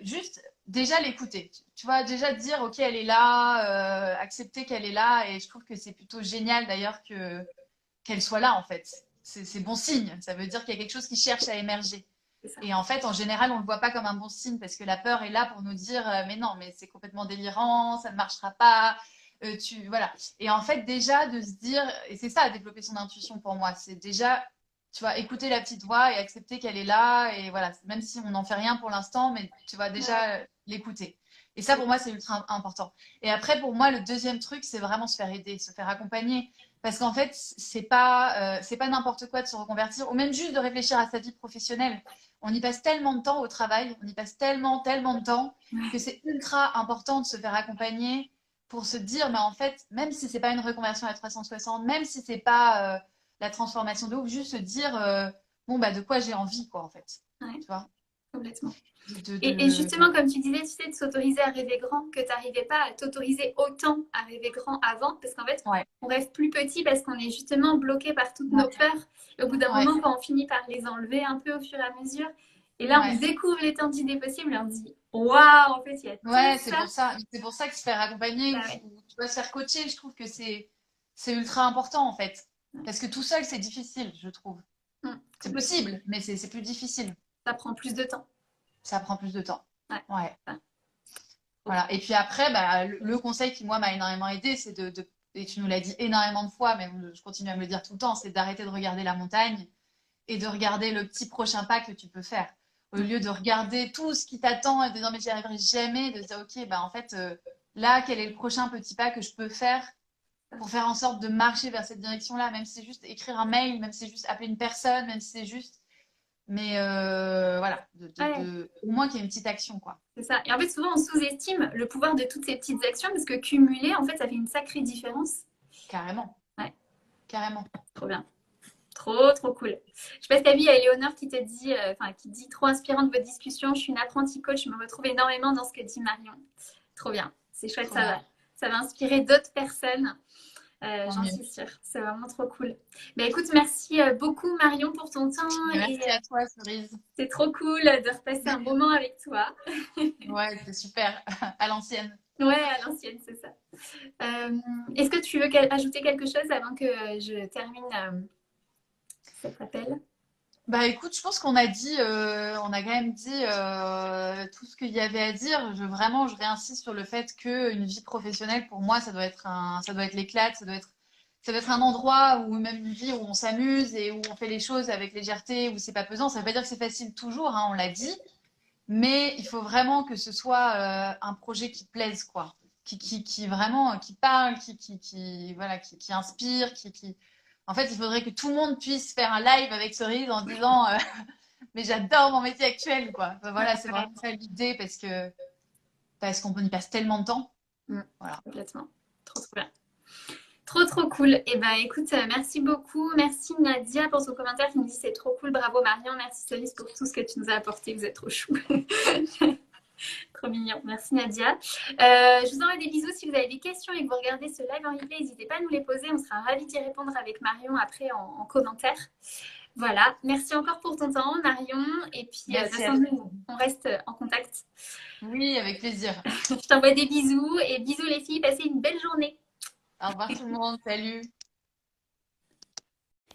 Speaker 2: juste déjà l'écouter. Tu- vois, déjà dire, ok, elle est là, euh, accepter qu'elle est là, et je trouve que c'est plutôt génial d'ailleurs que qu'elle soit là, en fait. C'est bon signe. Ça veut dire qu'il y a quelque chose qui cherche à émerger. Et en fait, en général, on ne le voit pas comme un bon signe parce que la peur est là pour nous dire euh, mais non, mais c'est complètement délirant, ça ne marchera pas. euh, tu voilà. Et en fait, déjà de se dire et c'est ça développer son intuition pour moi, c'est déjà tu vois écouter la petite voix et accepter qu'elle est là et voilà, même si on n'en fait rien pour l'instant, mais tu vois déjà euh, l'écouter. Et ça pour moi c'est ultra important. Et après pour moi le deuxième truc c'est vraiment se faire aider, se faire accompagner parce qu'en fait c'est pas euh, c'est pas n'importe quoi de se reconvertir ou même juste de réfléchir à sa vie professionnelle on y passe tellement de temps au travail, on y passe tellement, tellement de temps que c'est ultra important de se faire accompagner pour se dire, mais en fait, même si c'est pas une reconversion à 360, même si c'est pas euh, la transformation de ouf, juste se dire, euh, bon, bah, de quoi j'ai envie, quoi, en fait.
Speaker 1: Ouais.
Speaker 2: Tu vois?
Speaker 1: Complètement.
Speaker 2: De- de-
Speaker 1: Et, justement, comme tu disais, tu sais, de s'autoriser à rêver grand, que tu n'arrivais pas à t'autoriser autant à rêver grand avant, parce qu'en fait,
Speaker 2: Ouais.
Speaker 1: on rêve plus petit parce qu'on est justement bloqué par toutes nos peurs. Et au bout d'un
Speaker 2: Ouais.
Speaker 1: moment, quand on finit par les enlever un peu au fur et à mesure, et là, on découvre l'étendue des possibles et on dit, waouh, en fait, il y a tout
Speaker 2: Ouais, c'est pour ça. C'est pour ça que se faire accompagner,
Speaker 1: Bah
Speaker 2: ou-
Speaker 1: ouais.
Speaker 2: ou tu vas se faire coacher, je trouve que c'est c'est ultra important, en fait. Parce que tout seul, c'est difficile, je trouve.
Speaker 1: Hum,
Speaker 2: C'est possible, mais c'est plus difficile.
Speaker 1: Ça prend plus de temps.
Speaker 2: Ça prend plus de temps.
Speaker 1: Ouais.
Speaker 2: Ouais.
Speaker 1: Ouais.
Speaker 2: Voilà. Et puis après, bah, le, conseil qui, moi, m'a énormément aidé, c'est de, de- et tu nous l'as dit énormément de fois, mais je continue à me le dire tout le temps, c'est d'arrêter de regarder la montagne et de regarder le petit prochain pas que tu peux faire. Au lieu de regarder tout ce qui t'attend et de dire, mais j'y arriverai jamais, de dire, OK, bah, en fait, euh, là, quel est le prochain petit pas que je peux faire pour faire en sorte de marcher vers cette direction-là, même si c'est juste écrire un mail, même si c'est juste appeler une personne, même si c'est juste. Mais euh, voilà, de- de-
Speaker 1: Ouais.
Speaker 2: de- au moins qu'il y ait une petite action, quoi.
Speaker 1: C'est ça. Et en fait, souvent, on sous-estime le pouvoir de toutes ces petites actions parce que cumulées, en fait, ça fait une sacrée différence.
Speaker 2: Carrément.
Speaker 1: Ouais.
Speaker 2: Carrément.
Speaker 1: Trop bien. Trop, trop cool. Je sais pas si t'as vu, il y a Éléonore qui te dit, euh, enfin, qui dit trop inspirante votre discussion. Je suis une apprentie coach, je me retrouve énormément dans ce que dit Marion. Trop bien. C'est chouette,
Speaker 2: Trop
Speaker 1: ça
Speaker 2: bien.
Speaker 1: va. Ça va inspirer d'autres personnes. Euh, J'en suis sûre. C'est vraiment trop cool. Ben, écoute, merci euh, beaucoup Marion pour ton temps.
Speaker 2: Merci
Speaker 1: Et
Speaker 2: à toi, Cerise.
Speaker 1: c'est trop cool de repasser un moment avec toi.
Speaker 2: Ouais, c'est super. À l'ancienne.
Speaker 1: Ouais, à l'ancienne, c'est ça. Euh, Est-ce que tu veux ajouter quelque chose avant que je termine cet appel?
Speaker 2: Bah écoute, je pense qu'on a dit, euh, on a quand même dit euh, tout ce qu'il y avait à dire. Je, vraiment, je réinsiste sur le fait qu'une vie professionnelle, pour moi, ça doit être un, ça doit être l'éclate, ça doit être, ça doit être un endroit où même une vie où on s'amuse et où on fait les choses avec légèreté, où c'est pas pesant. Ça veut pas dire que c'est facile toujours, hein, on l'a dit, mais il faut vraiment que ce soit euh, un projet qui plaise, quoi, qui, qui, qui vraiment, qui parle, qui, qui, qui voilà, qui, qui inspire, qui, qui. En fait, il faudrait que tout le monde puisse faire un live avec Cerise en disant, euh, mais j'adore mon métier actuel, quoi. Enfin, voilà, c'est vraiment ça l'idée parce que parce qu'on y passe tellement de temps.
Speaker 1: Mm. Voilà. Complètement. Trop, trop bien. Trop trop cool. Et eh ben écoute, euh, merci beaucoup. Merci Nadia pour ton commentaire qui me dit c'est trop cool. Bravo Marion. Merci Cerise pour tout ce que tu nous as apporté. Vous êtes trop chou. trop mignon. Merci Nadia. Euh, je vous envoie des bisous. Si vous avez des questions et que vous regardez ce live en replay, n'hésitez pas à nous les poser. On sera ravis d'y répondre avec Marion après en, commentaire. Voilà. Merci encore pour ton temps Marion. Et puis euh, on reste en contact.
Speaker 2: Oui, avec plaisir.
Speaker 1: je t'envoie des bisous et bisous les filles. Passez une belle journée.
Speaker 2: Au revoir tout le monde, salut